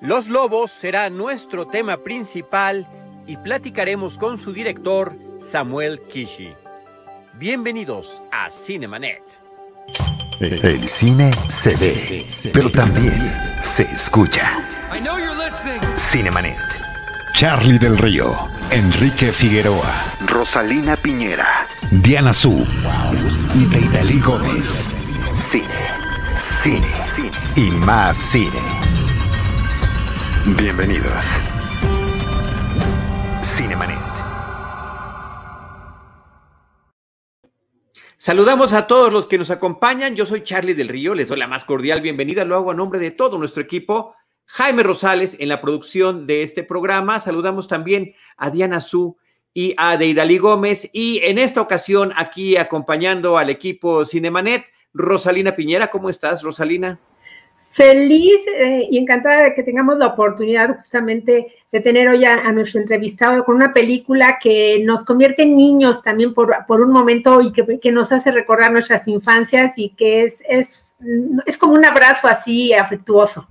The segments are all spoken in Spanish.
Los Lobos será nuestro tema principal y platicaremos con su director, Samuel Kishi. Bienvenidos a Cinemanet. El cine se ve, pero también se escucha. Cinemanet. Charlie del Río, Enrique Figueroa, Rosalina Piñera, Diana Su y Deidali Gómez. Cine, cine, cine y más cine. Bienvenidos. Cinemanet. Saludamos a todos los que nos acompañan. Yo soy Charlie del Río, les doy la más cordial bienvenida. Lo hago a nombre de todo nuestro equipo. Jaime Rosales en la producción de este programa. Saludamos también a Diana Su y a Deidali Gómez. Y en esta ocasión, aquí acompañando al equipo Cinemanet, Rosalina Piñera. ¿Cómo estás, Rosalina? Feliz eh, y encantada de que tengamos la oportunidad justamente de tener hoy a, nuestro entrevistado con una película que nos convierte en niños también por, un momento y que, nos hace recordar nuestras infancias y que es, es, es como un abrazo así afectuoso.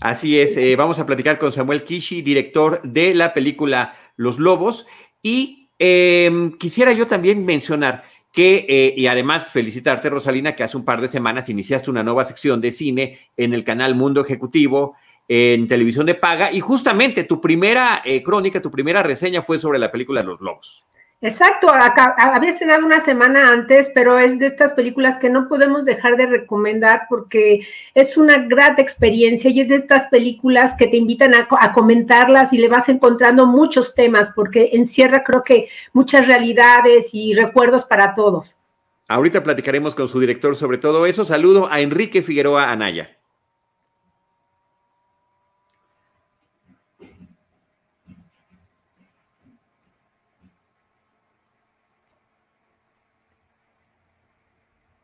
Así es, eh, vamos a platicar con Samuel Kishi, director de la película Los Lobos. Y em, quisiera yo también mencionar que, eh, y además felicitarte, Rosalina, que hace un par de semanas iniciaste una nueva sección de cine en el canal Mundo Ejecutivo en televisión de paga y justamente tu primera eh, crónica, tu primera reseña fue sobre la película Los Lobos. Exacto, había estrenado una semana antes, pero es de estas películas que no podemos dejar de recomendar porque es una grata experiencia y es de estas películas que te invitan a, a, comentarlas y le vas encontrando muchos temas porque encierra creo que muchas realidades y recuerdos para todos. Ahorita platicaremos con su director sobre todo eso. Saludo a Enrique Figueroa Anaya.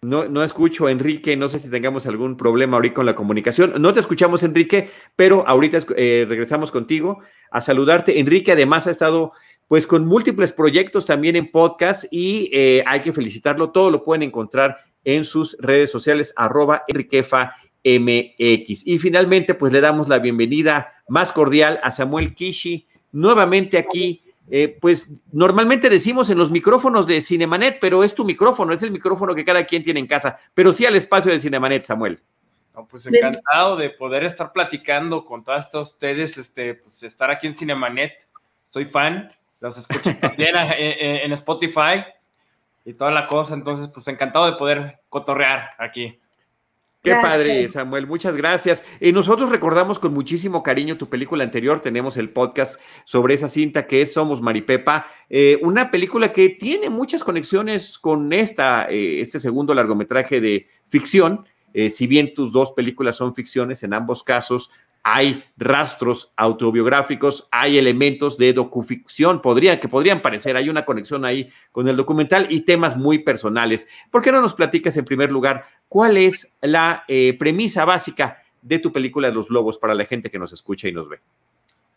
No, no escucho, Enrique, no sé si tengamos algún problema ahorita con la comunicación. No te escuchamos, Enrique, pero ahorita eh, regresamos contigo a saludarte. Enrique además ha estado pues con múltiples proyectos también en podcast y eh, hay que felicitarlo. Todo lo pueden encontrar en sus redes sociales, arroba Enriquefa MX. Y finalmente, pues le damos la bienvenida más cordial a Samuel Kishi, nuevamente aquí eh, pues normalmente decimos en los micrófonos de Cinemanet, pero es tu micrófono, es el micrófono que cada quien tiene en casa, pero sí al espacio de Cinemanet, Samuel. pues encantado de poder estar platicando con todas ustedes, este, pues estar aquí en Cinemanet. Soy fan, los escucho también en Spotify y toda la cosa, entonces pues encantado de poder cotorrear aquí. Qué padre, Samuel, muchas gracias. Y nosotros recordamos con muchísimo cariño tu película anterior, tenemos el podcast sobre esa cinta que es Somos Maripepa, eh, una película que tiene muchas conexiones con esta, eh, este segundo largometraje de ficción. Eh, si bien tus dos películas son ficciones, en ambos casos hay rastros autobiográficos, hay elementos de docuficción, podrían, que podrían parecer, hay una conexión ahí con el documental y temas muy personales. ¿Por qué no nos platicas en primer lugar cuál es la eh, premisa básica de tu película Los Lobos para la gente que nos escucha y nos ve?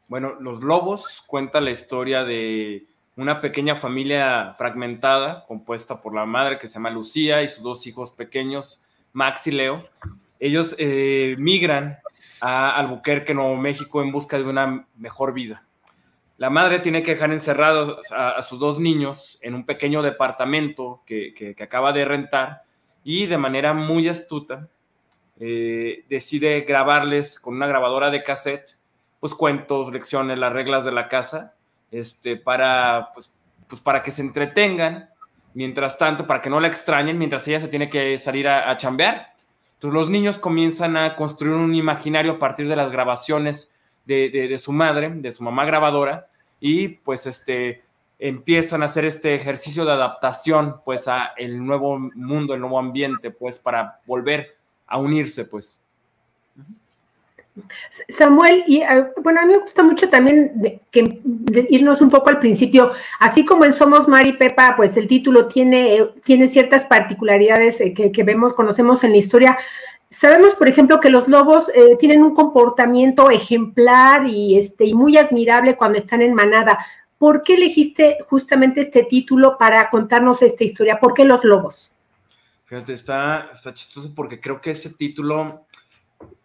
Bueno, Los Lobos cuenta la historia de una pequeña familia fragmentada, compuesta por la madre que se llama Lucía y sus dos hijos pequeños, Max y Leo. Ellos eh, migran a Albuquerque, Nuevo México, en busca de una mejor vida. La madre tiene que dejar encerrados a, sus dos niños en un pequeño departamento que, acaba de rentar y de manera muy astuta eh, decide grabarles con una grabadora de cassette, pues cuentos, lecciones, las reglas de la casa, este, para, pues, pues para que se entretengan, mientras tanto, para que no la extrañen, mientras ella se tiene que salir a, a chambear. Entonces los niños comienzan a construir un imaginario a partir de las grabaciones de, su madre, de su mamá grabadora, y pues este, empiezan a hacer este ejercicio de adaptación pues a el nuevo mundo, el nuevo ambiente, pues para volver a unirse, pues. Samuel, y bueno, a mí me gusta mucho también irnos un poco al principio, así como en Somos Mari Pepa, pues el título tiene, tiene ciertas particularidades eh, que, vemos, conocemos en la historia. Sabemos, por ejemplo, que los lobos eh, tienen un comportamiento ejemplar y, este, y muy admirable cuando están en manada. ¿Por qué elegiste justamente este título para contarnos esta historia? ¿Por qué los lobos? Fíjate, está, está chistoso porque creo que ese título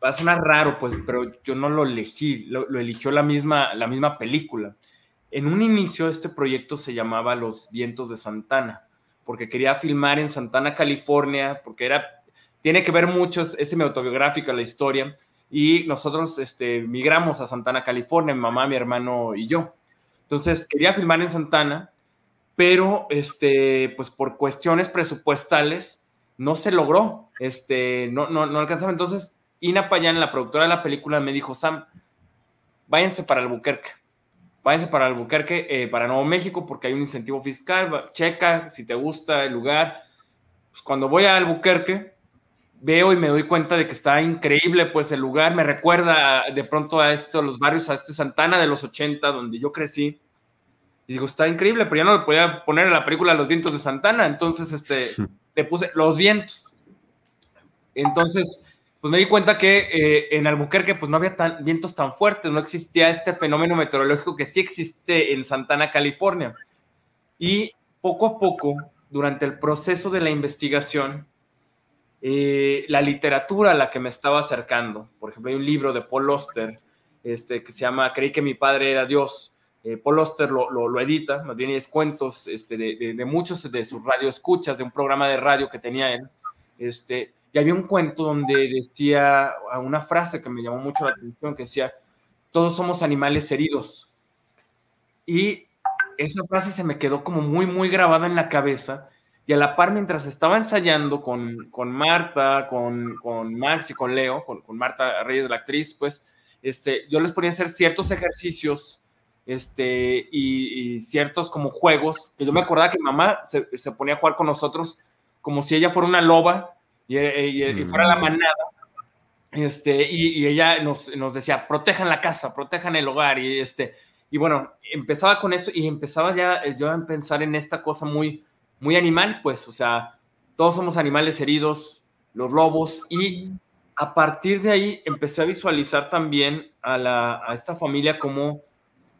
va a sonar raro, pues, pero yo no lo elegí, lo, eligió la misma, la misma película. En un inicio este proyecto se llamaba Los Vientos de Santana, porque quería filmar en Santana, California, porque era, tiene que ver mucho, es semi autobiográfica la historia, y nosotros este, migramos a Santana, California, mi mamá, mi hermano y yo. Entonces quería filmar en Santana, pero este, pues por cuestiones presupuestales no se logró, este, no, no, no alcanzaba. Entonces Ina Payán, la productora de la película, me dijo, Sam, váyanse para Albuquerque, váyanse para Albuquerque, eh, para Nuevo México, porque hay un incentivo fiscal, checa si te gusta el lugar. Pues cuando voy a Albuquerque, veo y me doy cuenta de que está increíble, pues el lugar me recuerda de pronto a esto, los barrios, a este Santana de los 80, donde yo crecí. Y digo, está increíble, pero ya no le podía poner en la película Los vientos de Santana, entonces este, le puse Los vientos. Entonces, pues me di cuenta que eh, en Albuquerque pues no había tan, vientos tan fuertes, no existía este fenómeno meteorológico que sí existe en Santana, California. Y poco a poco, durante el proceso de la investigación, eh, la literatura a la que me estaba acercando, por ejemplo, hay un libro de Paul Oster este, que se llama Creí que mi padre era Dios. Eh, Paul Oster lo, lo, edita, más bien es cuentos este, de, de, muchos de sus radioescuchas, de un programa de radio que tenía él. Este, y había un cuento donde decía una frase que me llamó mucho la atención, que decía, todos somos animales heridos. Y esa frase se me quedó como muy, muy grabada en la cabeza. Y a la par, mientras estaba ensayando con, con Marta, con, con, Max y con Leo, con, con, Marta Reyes, la actriz, pues, este, yo les ponía hacer ciertos ejercicios este, y, ciertos como juegos, que yo me acordaba que mamá se, se ponía a jugar con nosotros como si ella fuera una loba y, fuera la mm. manada. Este, y, ella nos, nos, decía, protejan la casa, protejan el hogar. Y, este, y bueno, empezaba con eso y empezaba ya eh, yo a pensar en esta cosa muy, muy animal, pues, o sea, todos somos animales heridos, los lobos, y a partir de ahí empecé a visualizar también a, la, a esta familia como,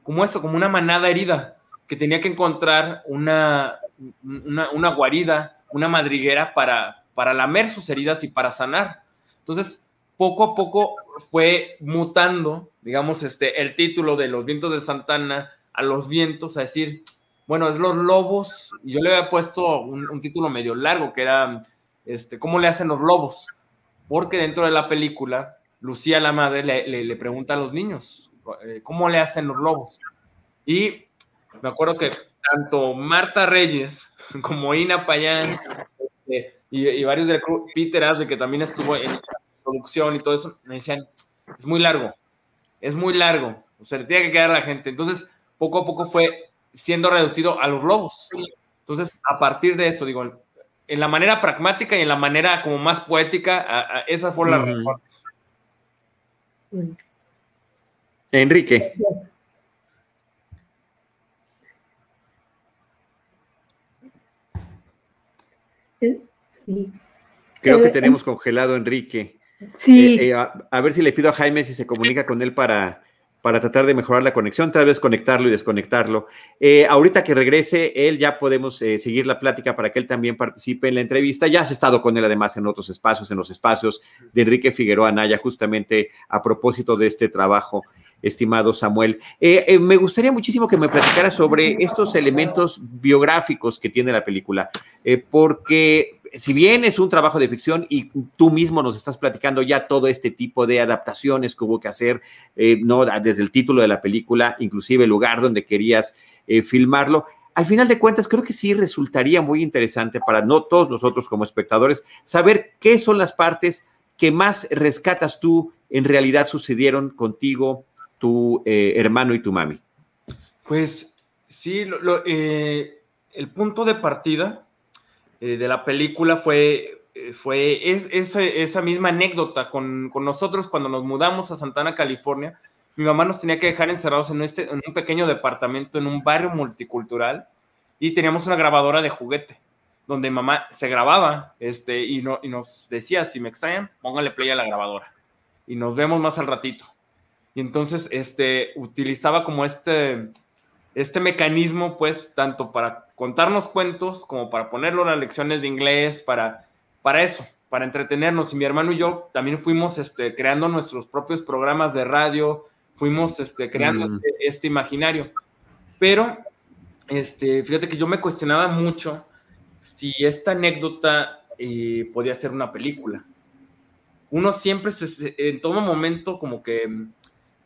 como esto, como una manada herida, que tenía que encontrar una, una, una guarida, una madriguera para, para lamer sus heridas y para sanar. Entonces, poco a poco fue mutando, digamos, este, el título de Los vientos de Santana a los vientos, a decir, bueno, es los lobos, y yo le había puesto un, título medio largo, que era, este, ¿cómo le hacen los lobos? Porque dentro de la película, Lucía, la madre, le, le pregunta a los niños, eh, ¿cómo le hacen los lobos? Y me acuerdo que tanto Marta Reyes como Ina Payán, este, y, varios del crew, Peter de que también estuvo en producción y todo eso, me decían, es muy largo, es muy largo, o sea, le tiene que quedar a la gente. Entonces, poco a poco fue siendo reducido a los lobos. Entonces, a partir de eso, digo, en la manera pragmática y en la manera como más poética, a, esa fue la Enrique. Creo que tenemos congelado Enrique. Sí. Eh, eh, a, ver si le pido a Jaime si se comunica con él para, para tratar de mejorar la conexión, tal vez conectarlo y desconectarlo. Eh, ahorita que regrese, él ya podemos seguir la plática para que él también participe en la entrevista. Ya has estado con él además en otros espacios, en los espacios de Enrique Figueroa Anaya, justamente a propósito de este trabajo estimado Samuel. me gustaría muchísimo que me platicara sobre estos elementos biográficos que tiene la película, porque si bien es un trabajo de ficción y tú mismo nos estás platicando ya todo este tipo de adaptaciones que hubo que hacer, eh, no desde el título de la película, inclusive el lugar donde querías eh, filmarlo, al final de cuentas creo que sí resultaría muy interesante para no todos nosotros como espectadores saber qué son las partes que más rescatas tú en realidad sucedieron contigo, tu eh, hermano y tu mami. Pues sí, el punto de partida eh, de la película fue, eh, fue es, esa misma anécdota con, con, nosotros cuando nos mudamos a Santana, California. Mi mamá nos tenía que dejar encerrados en, este, en un pequeño departamento en un barrio multicultural y teníamos una grabadora de juguete donde mamá se grababa este, y, no, y nos decía, si me extrañan, póngale play a la grabadora y nos vemos más al ratito. Y entonces este, utilizaba como este, este mecanismo, pues, tanto para contarnos cuentos como para ponerlo en las lecciones de inglés, para, para eso, para entretenernos. Y mi hermano y yo también fuimos este, creando nuestros propios programas de radio, fuimos este, creando mm. este, este, imaginario. Pero, este, fíjate que yo me cuestionaba mucho si esta anécdota eh, podía ser una película. Uno siempre, en todo momento, como que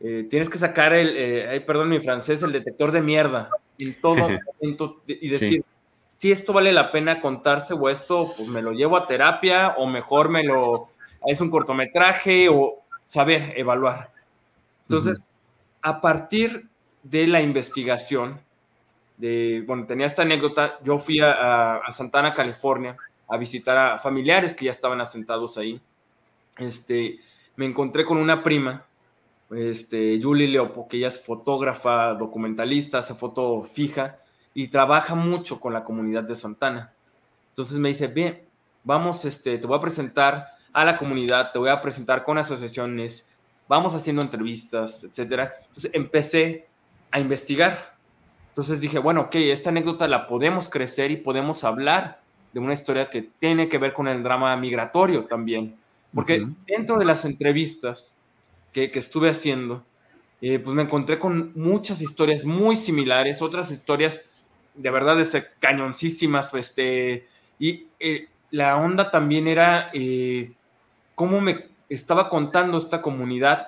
eh, tienes que sacar el, eh, perdón mi francés, el detector de mierda en todo momento y decir, si esto vale la pena contarse o esto pues me lo llevo a terapia o mejor me lo, es un cortometraje o saber evaluar. Entonces, a partir de la investigación, de, bueno, tenía esta anécdota, yo fui a, a, Santana, California, a visitar a familiares que ya estaban asentados ahí. Este, me encontré con una prima, este, Julie Leopo, que ella es fotógrafa, documentalista, hace foto fija y trabaja mucho con la comunidad de Santana. Entonces me dice, bien, vamos, este, te voy a presentar a la comunidad, te voy a presentar con asociaciones, vamos haciendo entrevistas, etcétera. Entonces empecé a investigar. Entonces dije, bueno, ok, esta anécdota la podemos crecer y podemos hablar de una historia que tiene que ver con el drama migratorio también. Porque dentro de las entrevistas que, estuve haciendo, eh, pues me encontré con muchas historias muy similares, otras historias de verdad este, cañoncísimas, este, y eh, la onda también era eh, cómo me estaba contando esta comunidad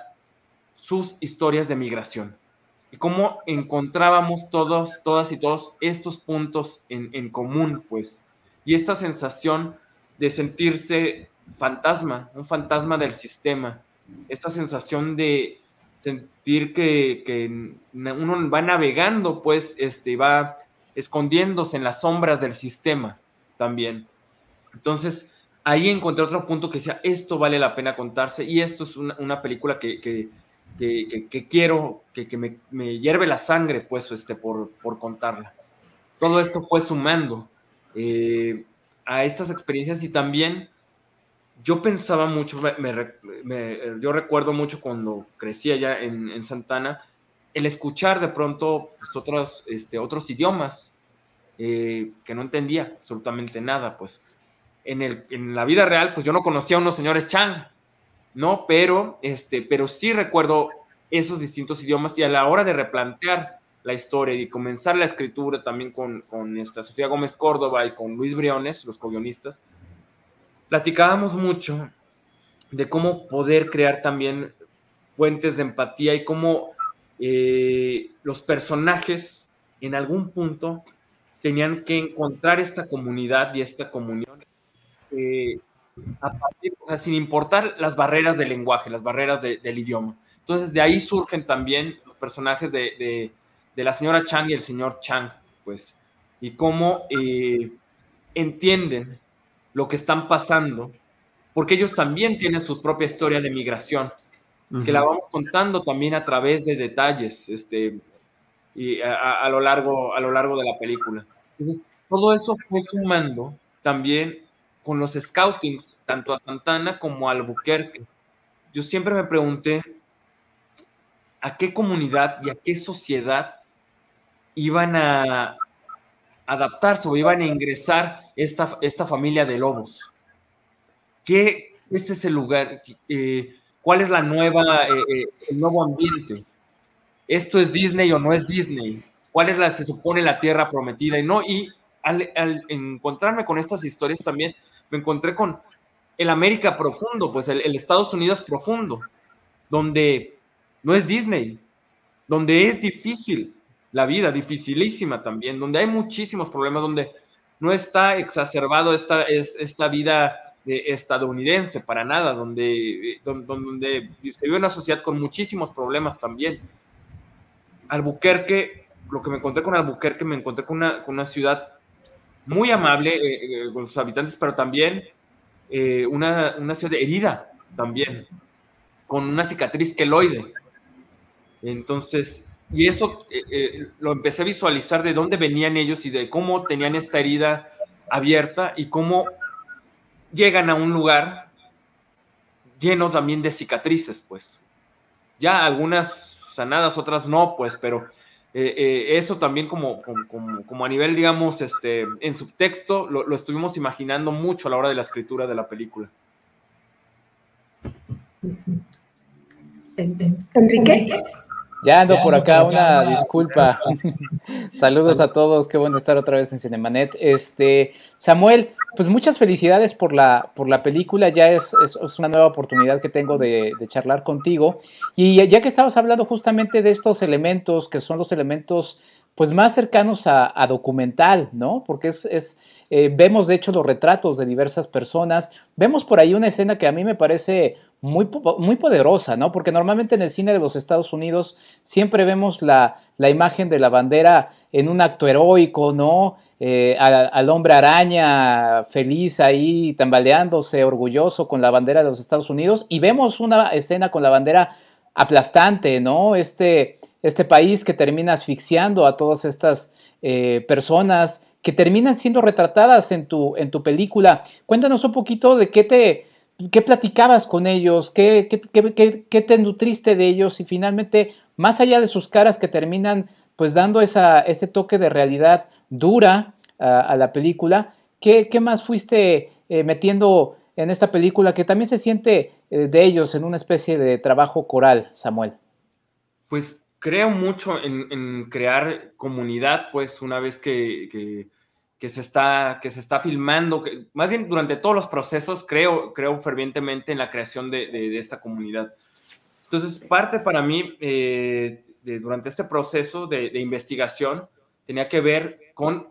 sus historias de migración y cómo encontrábamos todos, todas y todos estos puntos en, en común, pues, y esta sensación de sentirse fantasma, un fantasma del sistema, esta sensación de sentir que, que uno va navegando, pues, este, va escondiéndose en las sombras del sistema también. Entonces, ahí encontré otro punto que decía, esto vale la pena contarse y esto es una, película que, que, que, quiero, que, me, me, hierve la sangre, pues, este, por, por contarla. Todo esto fue sumando eh, a estas experiencias y también yo pensaba mucho, me, yo recuerdo mucho cuando crecí allá en, en Santana, el escuchar de pronto pues, otros, este, otros idiomas eh, que no entendía absolutamente nada, pues en, el, en la vida real, pues yo no conocía a unos señores Chang, ¿no? Pero, este, pero sí recuerdo esos distintos idiomas y a la hora de replantear la historia y comenzar la escritura también con, con esta Sofía Gómez Córdoba y con Luis Briones, los co-guionistas, platicábamos mucho de cómo poder crear también puentes de empatía y cómo eh, los personajes en algún punto tenían que encontrar esta comunidad y esta comunión eh, sin importar las barreras del lenguaje, las barreras del idioma. Entonces de ahí surgen también los personajes de, la señora Chang y el señor Chang, pues, y cómo eh, entienden lo que están pasando, porque ellos también tienen su propia historia de migración que la vamos contando también a través de detalles, este, y a, lo largo, a lo largo de la película. Entonces, todo eso fue sumando también con los scoutings, tanto a Santana como a Albuquerque. Yo siempre me pregunté a qué comunidad y a qué sociedad iban a adaptarse o iban a ingresar esta, esta familia de lobos. ¿Qué es ese lugar? Eh, cuál es la nueva, eh, eh, el nuevo ambiente. ¿Esto es Disney o no es Disney? ¿Cuál es la, se supone, la tierra prometida? Y no, y al, encontrarme con estas historias también, me encontré con el América profundo, pues el, Estados Unidos profundo, donde no es Disney, donde es difícil la vida, dificilísima también, donde hay muchísimos problemas, donde no está exacerbado esta, es, esta vida estadounidense, para nada, donde, donde, se vive una sociedad con muchísimos problemas también. Albuquerque, lo que me encontré con Albuquerque, me encontré con una, con una ciudad muy amable eh, eh, con sus habitantes, pero también eh, una, una, ciudad herida también, con una cicatriz queloide. Entonces, y eso lo empecé a visualizar de dónde venían ellos y de cómo tenían esta herida abierta y cómo llegan a un lugar lleno también de cicatrices, pues. Ya algunas sanadas, otras no, pues, pero eh, eh, eso también como, como, a nivel, digamos, este, en subtexto, lo, lo, estuvimos imaginando mucho a la hora de la escritura de la película. Enrique. Ya ando por acá, una disculpa. Saludos a todos, qué bueno estar otra vez en Cinemanet. Este, Samuel, pues muchas felicidades por la, por la película, ya es, es, una nueva oportunidad que tengo de, charlar contigo. Y ya que estabas hablando justamente de estos elementos, que son los elementos pues más cercanos a, documental, ¿no? Porque es, es eh, vemos de hecho los retratos de diversas personas, vemos por ahí una escena que a mí me parece muy, muy poderosa, ¿no? Porque normalmente en el cine de los Estados Unidos siempre vemos la, imagen de la bandera en un acto heroico, ¿no? Eh, al, hombre araña feliz ahí tambaleándose, orgulloso con la bandera de los Estados Unidos, y vemos una escena con la bandera aplastante, ¿no? Este, este país que termina asfixiando a todas estas eh, personas que terminan siendo retratadas en tu, en tu película. Cuéntanos un poquito de qué te, ¿Qué platicabas con ellos? ¿Qué, qué, te nutriste de ellos? Y finalmente, más allá de sus caras que terminan pues dando esa, ese toque de realidad dura a la película, ¿qué, más fuiste eh, metiendo en esta película que también se siente eh, de ellos en una especie de trabajo coral, Samuel? Pues creo mucho en, crear comunidad, pues una vez que que se está, que se está filmando, que, más bien durante todos los procesos, creo, creo fervientemente en la creación de, esta comunidad. Entonces, parte para mí, eh, durante este proceso de, investigación, tenía que ver con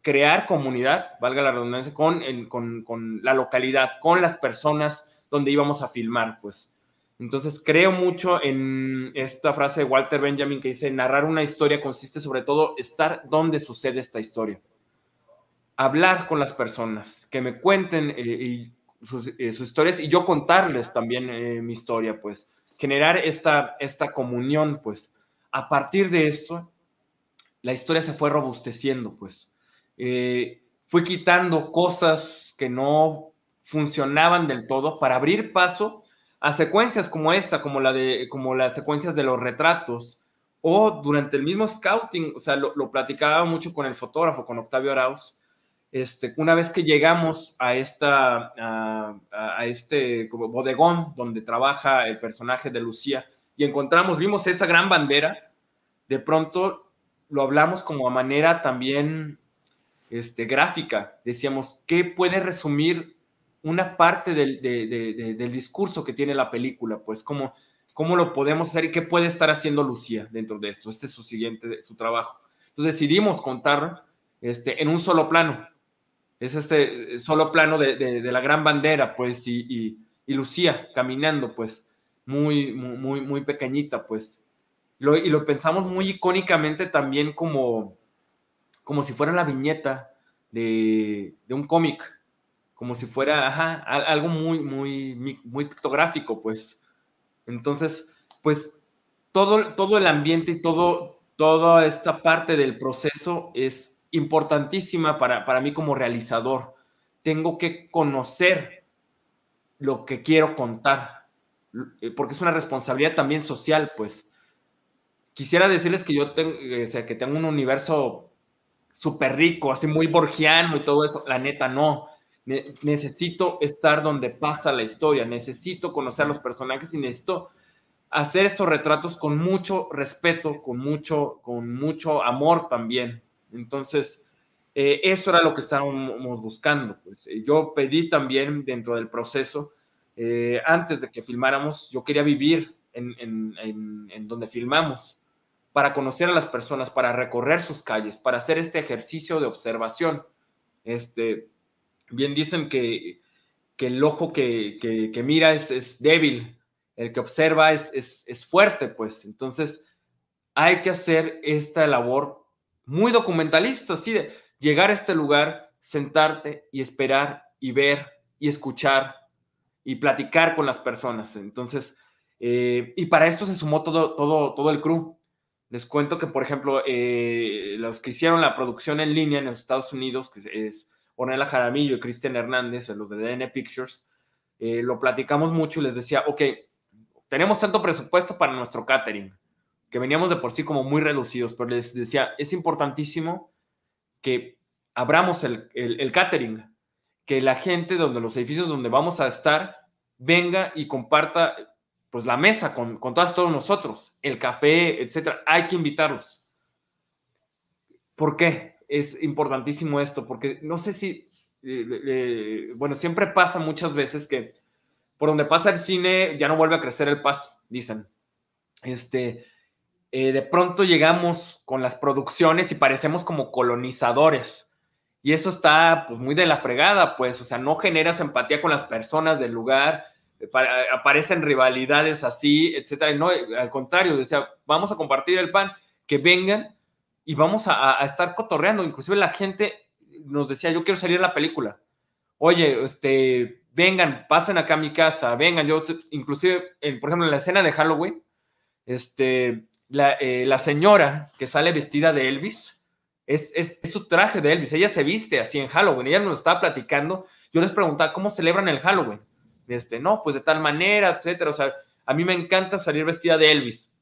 crear comunidad, valga la redundancia, con, con, con, la localidad, con las personas donde íbamos a filmar, pues. Entonces, creo mucho en esta frase de Walter Benjamin que dice, narrar una historia consiste sobre todo estar donde sucede esta historia hablar con las personas, que me cuenten eh, eh, sus, historias y yo contarles también eh, mi historia, pues generar esta, esta comunión, pues. A partir de esto, la historia se fue robusteciendo, pues. Fui quitando cosas que no funcionaban del todo para abrir paso a secuencias como esta, como la de como las secuencias de los retratos o durante el mismo scouting, o sea, lo, lo platicaba mucho con el fotógrafo, con Octavio Arauz, este, una vez que llegamos a, esta, a, este bodegón donde trabaja el personaje de Lucía y encontramos, vimos esa gran bandera, de pronto lo hablamos como a manera también este, gráfica. Decíamos, ¿qué puede resumir una parte del, del discurso que tiene la película? Pues, ¿cómo, ¿cómo lo podemos hacer y qué puede estar haciendo Lucía dentro de esto? Este es su siguiente, su trabajo. Entonces decidimos contar este, en un solo plano es este solo plano de, la gran bandera, pues, y, Lucía caminando, pues, muy, muy, muy pequeñita, pues. y lo pensamos muy icónicamente también como, como si fuera la viñeta de, un cómic, como si fuera, algo muy, muy, muy pictográfico, pues. Entonces, pues, todo, todo el ambiente y todo, toda esta parte del proceso es importantísima para, para mí como realizador. Tengo que conocer lo que quiero contar, eh, porque es una responsabilidad también social, pues. Quisiera decirles que yo tengo, eh, o sea, que tengo un universo súper rico, así muy borgiano y todo eso. La neta, no. necesito estar donde pasa la historia, necesito conocer a los personajes y necesito hacer estos retratos con mucho respeto, con mucho, con mucho amor también. Entonces, eh, eso era lo que estábamos buscando. Pues. Eh, yo pedí también dentro del proceso, eh, antes de que filmáramos, yo quería vivir en, donde filmamos, para conocer a las personas, para recorrer sus calles, para hacer este ejercicio de observación. Este, bien dicen que, el ojo que, mira es, débil, el que observa es, es fuerte, pues. Entonces, hay que hacer esta labor muy documentalista, así de llegar a este lugar, sentarte y esperar y ver y escuchar y platicar con las personas. Entonces, eh, y para esto se sumó todo, todo, todo el crew. Les cuento que, por ejemplo, eh, los que hicieron la producción en línea en los Estados Unidos, que es Ornella Jaramillo y Cristian Hernández, los de DN Pictures, eh, lo platicamos mucho y les decía, ok, tenemos tanto presupuesto para nuestro catering, que veníamos de por sí como muy reducidos, pero les decía, es importantísimo que abramos el, el, catering, que la gente donde los edificios donde vamos a estar venga y comparta pues la mesa con, con todas, todos nosotros, el café, etcétera, hay que invitarlos. ¿Por qué? Es importantísimo esto, porque no sé si, eh, bueno, siempre pasa muchas veces que por donde pasa el cine ya no vuelve a crecer el pasto, dicen. Este, eh, de pronto llegamos con las producciones y parecemos como colonizadores. Y eso está pues muy de la fregada, pues, o sea, no generas empatía con las personas del lugar, eh, aparecen rivalidades así, etcétera. no, al contrario, decía, vamos a compartir el pan, que vengan y vamos a, estar cotorreando. Inclusive la gente nos decía, yo quiero salir a la película. Oye, este, vengan, pasen acá a mi casa, vengan. Yo, inclusive, por ejemplo, en la escena de Halloween, este, la, eh, la señora que sale vestida de Elvis, es, es, su traje de Elvis. Ella se viste así en Halloween. Ella nos estaba platicando. Yo les preguntaba, ¿cómo celebran el Halloween? Este, no, pues de tal manera, etcétera. O sea, a mí me encanta salir vestida de Elvis.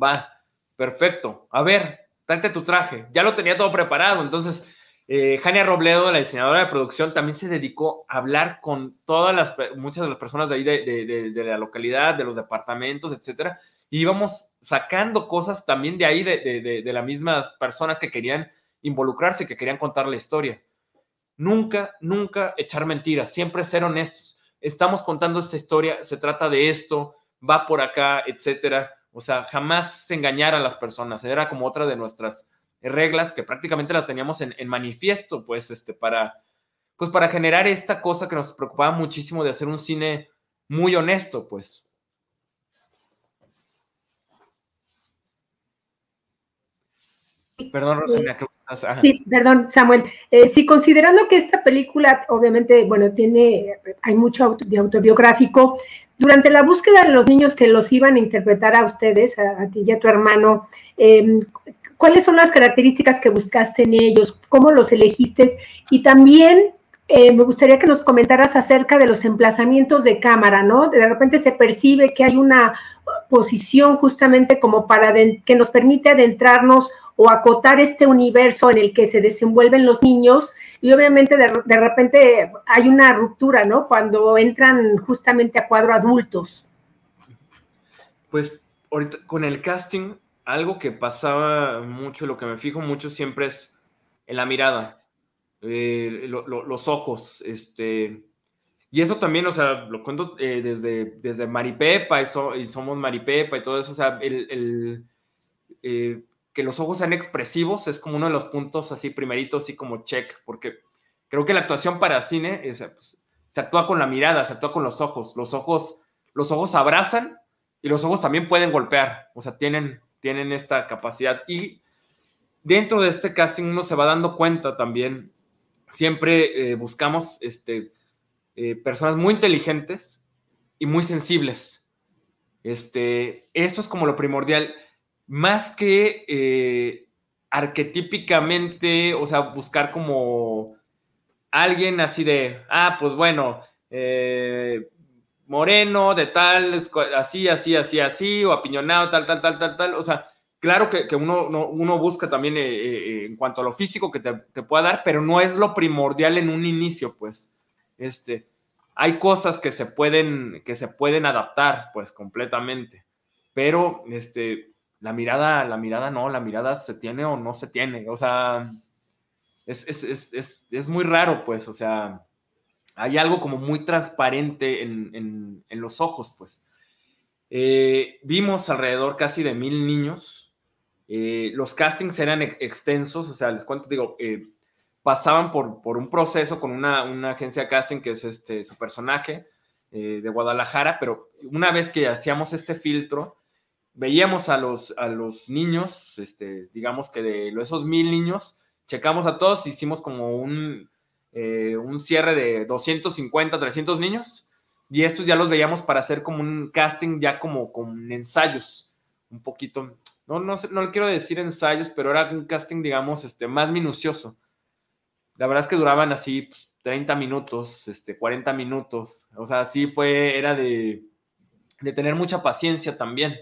Va, perfecto. A ver, tráete tu traje. Ya lo tenía todo preparado. Entonces, eh, Jania Robledo, la diseñadora de producción, también se dedicó a hablar con todas las, muchas de las personas de ahí, de, de, la localidad, de los departamentos, etcétera. Y íbamos sacando cosas también de ahí, de, de las mismas personas que querían involucrarse, que querían contar la historia. Nunca, nunca echar mentiras, siempre ser honestos. Estamos contando esta historia, se trata de esto, va por acá, etcétera. O sea, jamás engañar a las personas. Era como otra de nuestras reglas que prácticamente las teníamos en, manifiesto, pues, este, para, pues, para generar esta cosa que nos preocupaba muchísimo de hacer un cine muy honesto, pues. Perdón, Rosana, Sí, perdón, Samuel. Eh, sí, considerando que esta película, obviamente, bueno, tiene, hay mucho de autobiográfico, durante la búsqueda de los niños que los iban a interpretar a ustedes, a, ti y a tu hermano, em, ¿cuáles son las características que buscaste en ellos? ¿Cómo los elegiste? Y también eh, me gustaría que nos comentaras acerca de los emplazamientos de cámara, ¿no? De repente se percibe que hay una posición justamente como para que nos permite adentrarnos o acotar este universo en el que se desenvuelven los niños y obviamente de, repente hay una ruptura, ¿no? Cuando entran justamente a cuadro adultos. Pues ahorita con el casting, algo que pasaba mucho, lo que me fijo mucho siempre es en la mirada, eh, los ojos, este... Y eso también, o sea, lo cuento eh, desde, desde Maripepa y, y, somos Maripepa y todo eso, o sea, el, eh, que los ojos sean expresivos es como uno de los puntos así primeritos, así como check, porque creo que la actuación para cine pues, se actúa con la mirada, se actúa con los ojos. Los ojos, los ojos abrazan y los ojos también pueden golpear, o sea, tienen, tienen esta capacidad. Y dentro de este casting uno se va dando cuenta también, siempre eh, buscamos este, eh, personas muy inteligentes y muy sensibles. Este, esto es como lo primordial más que eh, arquetípicamente, o sea, buscar como alguien así de, ah, pues bueno, eh, moreno, de tal, así, así, así, así, o apiñonado, tal, tal, tal, tal, tal. O sea, claro que, uno, uno, busca también eh, en cuanto a lo físico que te, te, pueda dar, pero no es lo primordial en un inicio, pues. Este, hay cosas que se pueden, que se pueden adaptar, pues, completamente. Pero, este, la mirada, la mirada no, la mirada se tiene o no se tiene, o sea, es, muy raro, pues, o sea, hay algo como muy transparente en, los ojos, pues. Eh, vimos alrededor casi de mil niños, eh, los castings eran extensos, o sea, les cuento, digo, eh, pasaban por, por, un proceso con una, una, agencia de casting que es este, su personaje de Guadalajara, pero una vez que hacíamos este filtro, veíamos a los, a los niños, este, digamos que de esos mil niños, checamos a todos, hicimos como un, eh, un cierre de 250, 300 niños, y estos ya los veíamos para hacer como un casting ya como con ensayos, un poquito, no, no, no le quiero decir ensayos, pero era un casting, digamos, este, más minucioso. La verdad es que duraban así 30 pues, minutos, este, 40 minutos, o sea, así fue, era de, de tener mucha paciencia también.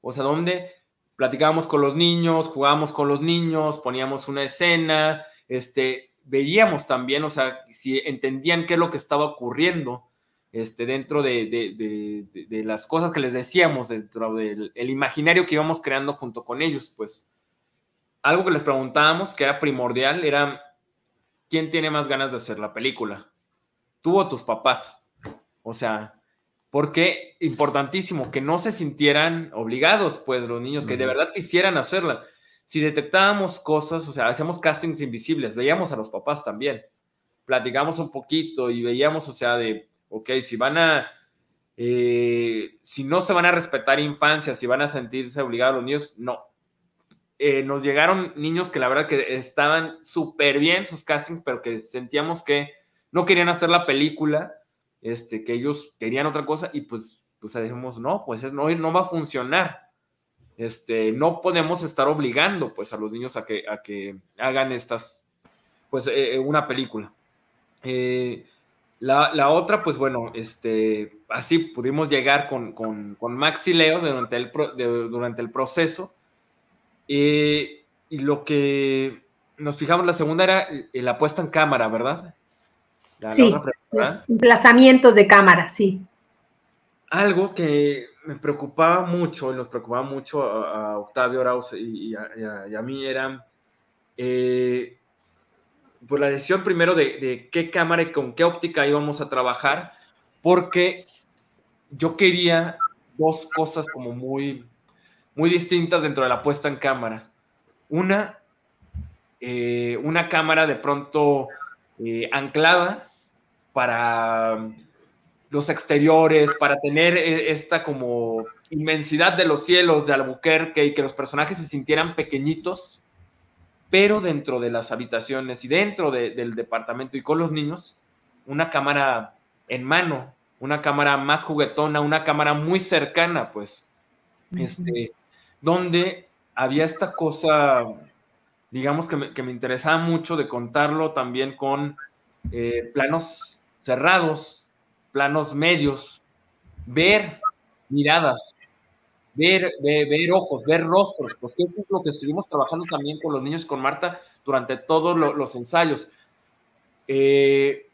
O sea, donde platicábamos con los niños, jugábamos con los niños, poníamos una escena, este, veíamos también, o sea, si entendían qué es lo que estaba ocurriendo. este, dentro de, las cosas que les decíamos, dentro del imaginario que íbamos creando junto con ellos, pues algo que les preguntábamos que era primordial era, ¿quién tiene más ganas de hacer la película? ¿Tú o tus papás? O sea, porque importantísimo que no se sintieran obligados, pues los niños, que de verdad quisieran hacerla. Si detectábamos cosas, o sea, hacíamos castings invisibles, veíamos a los papás también, platicamos un poquito y veíamos, o sea, de, ok, si van a, eh, si no se van a respetar infancia, si van a sentirse obligados los niños, no. Eh, nos llegaron niños que la verdad que estaban súper bien sus castings, pero que sentíamos que no querían hacer la película este, que ellos querían otra cosa y pues, pues dijimos, no, pues es, no, no va a funcionar. Este, no podemos estar obligando pues a los niños a que, a que hagan estas, pues eh, eh, una película. Eh, la, otra, pues bueno, este, así pudimos llegar con, con, con Max y Leo durante el, durante el proceso. y lo que nos fijamos, la segunda era la puesta en cámara, ¿verdad? Sí, emplazamientos de cámara, sí. Algo que me preocupaba mucho, y nos preocupaba mucho a, Octavio Arauz y, a, mí era eh, pues la decisión primero de, qué cámara y con qué óptica íbamos a trabajar, porque yo quería dos cosas como muy, muy distintas dentro de la puesta en cámara. Una, eh, una cámara de pronto eh, anclada para los exteriores, para tener eh, esta como inmensidad de los cielos de Albuquerque y que los personajes se sintieran pequeñitos, pero dentro de las habitaciones y dentro del departamento y con los niños, una cámara en mano, una cámara más juguetona, una cámara muy cercana, pues, este, donde había esta cosa, digamos que me, que me interesaba mucho de contarlo también con eh, planos cerrados, planos medios, ver miradas, ver, ver, ojos, ver rostros, pues eso es lo que estuvimos trabajando también con los niños con Marta durante todos los ensayos. Eh,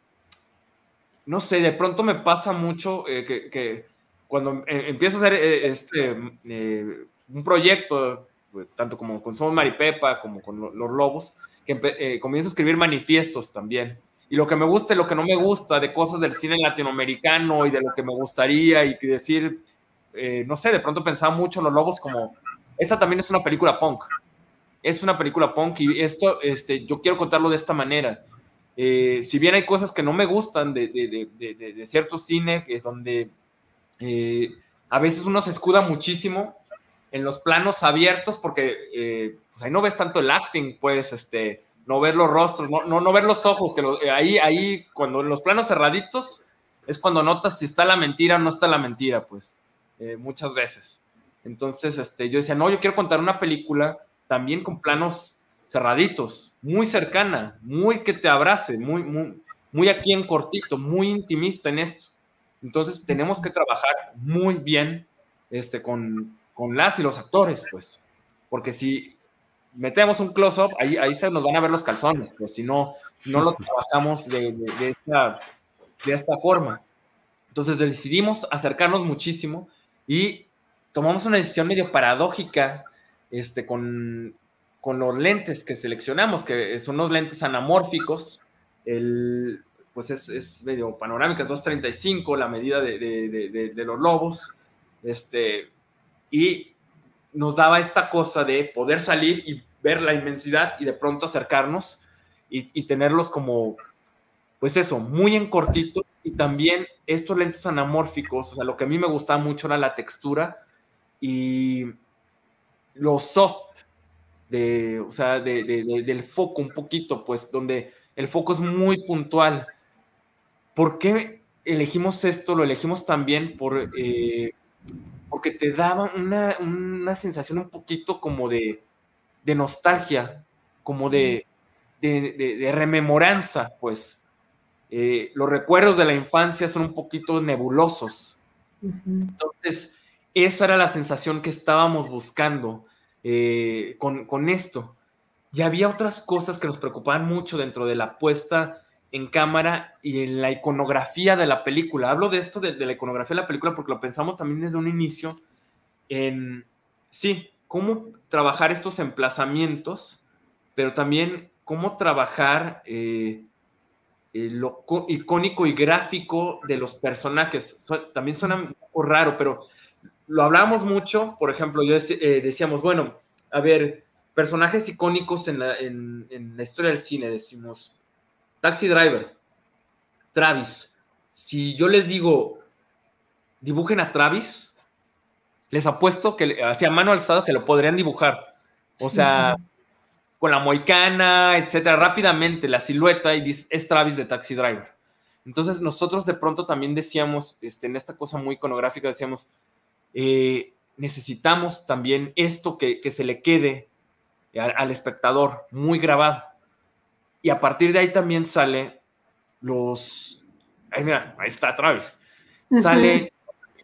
no sé, de pronto me pasa mucho eh, que, cuando eh, empiezo a hacer este, un proyecto, pues, tanto como con Somos Maripepa como con los Lobos, que comienzo a escribir manifiestos también y lo que me gusta y lo que no me gusta de cosas del cine latinoamericano y de lo que me gustaría y decir, eh, no sé, de pronto pensaba mucho en los lobos como, esta también es una película punk, es una película punk y esto, este, yo quiero contarlo de esta manera. Eh, si bien hay cosas que no me gustan de, de, de, de cierto cine, que es donde eh, a veces uno se escuda muchísimo en los planos abiertos porque pues ahí no ves tanto el acting, pues, este, no ver los rostros, no, no, ver los ojos, que eh, ahí, ahí, cuando los planos cerraditos, es cuando notas si está la mentira o no está la mentira, pues, eh, muchas veces. Entonces, este, yo decía, no, yo quiero contar una película también con planos cerraditos, muy cercana, muy que te abrace, muy, muy, muy aquí en cortito, muy intimista en esto. Entonces, tenemos que trabajar muy bien este, con, con las y los actores, pues, porque si metemos un close-up, ahí, ahí se nos van a ver los calzones, pues si no, no lo trabajamos de, esta, de esta forma. Entonces decidimos acercarnos muchísimo y tomamos una decisión medio paradójica este, con, con los lentes que seleccionamos, que son los lentes anamórficos, el, pues es, es medio panorámica, 235, la medida de, de, de, los lobos, este, y nos daba esta cosa de poder salir y ver la inmensidad y de pronto acercarnos y, tenerlos como, pues eso, muy en cortito y también estos lentes anamórficos, o sea, lo que a mí me gustaba mucho era la textura y lo soft, de, o sea, del foco un poquito, pues donde el foco es muy puntual. ¿Por qué elegimos esto? Lo elegimos también por... Eh, porque te daba una, sensación un poquito como de, nostalgia, como de, de, rememoranza, pues. Eh, los recuerdos de la infancia son un poquito nebulosos. Entonces, esa era la sensación que estábamos buscando eh, con, esto. Y había otras cosas que nos preocupaban mucho dentro de la puesta en cámara y en la iconografía de la película. Hablo de esto, de, la iconografía de la película, porque lo pensamos también desde un inicio en, sí, cómo trabajar estos emplazamientos, pero también cómo trabajar eh, eh, lo icónico y gráfico de los personajes. también suena un poco raro, pero lo hablábamos mucho, por ejemplo, yo eh, decíamos, bueno, a ver, personajes icónicos en la, en, la historia del cine, decimos, Taxi Driver, Travis. Si yo les digo, dibujen a Travis, les apuesto que hacia mano alzada que lo podrían dibujar. O sea, con la moicana, etcétera, rápidamente la silueta y es Travis de Taxi Driver. Entonces nosotros de pronto también decíamos, este, en esta cosa muy iconográfica, decíamos, eh, necesitamos también esto que, se le quede al, espectador muy grabado. Y a partir de ahí también sale los... Ahí, mira, ahí está Travis. Sale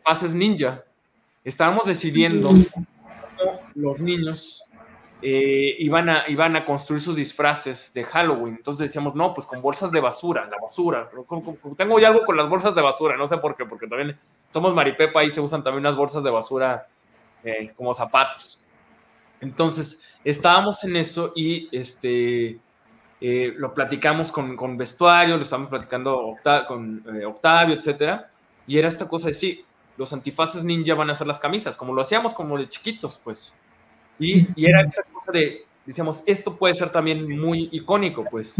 Pases Ninja. Estábamos decidiendo los niños eh, iban, a, iban a construir sus disfraces de Halloween. Entonces decíamos, no, pues con bolsas de basura, la basura. Tengo ya algo con las bolsas de basura, no sé por qué, porque también somos Maripepa y se usan también unas bolsas de basura eh, como zapatos. Entonces, estábamos en eso y este, eh, lo platicamos con, con, vestuario, lo estábamos platicando con Octavio, etcétera. Y era esta cosa de sí, los antifaces ninja van a hacer las camisas, como lo hacíamos como de chiquitos, pues. Y, era esa cosa de, decíamos, esto puede ser también muy icónico, pues.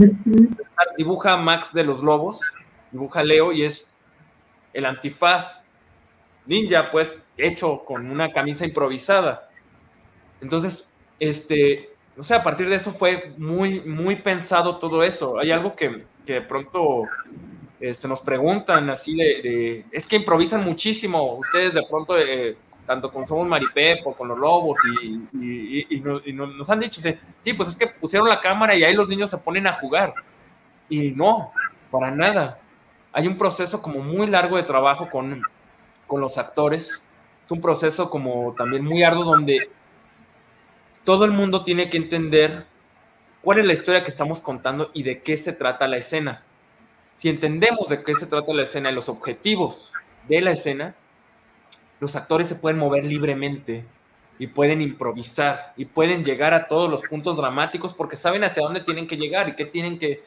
Dibuja Max de los Lobos, dibuja Leo y es el antifaz ninja, pues, hecho con una camisa improvisada. Entonces, este, o sea, a partir de eso fue muy, muy pensado todo eso. Hay algo que, que de pronto este, nos preguntan así de, es que improvisan muchísimo. Ustedes de pronto... Eh, tanto con Somos Maripepo, con los Lobos, y, nos han dicho, sí, pues es que pusieron la cámara y ahí los niños se ponen a jugar. Y no, para nada. Hay un proceso como muy largo de trabajo con, con los actores. Es un proceso como también muy arduo donde todo el mundo tiene que entender cuál es la historia que estamos contando y de qué se trata la escena. Si entendemos de qué se trata la escena y los objetivos de la escena, los actores se pueden mover libremente y pueden improvisar y pueden llegar a todos los puntos dramáticos porque saben hacia dónde tienen que llegar y qué tienen que,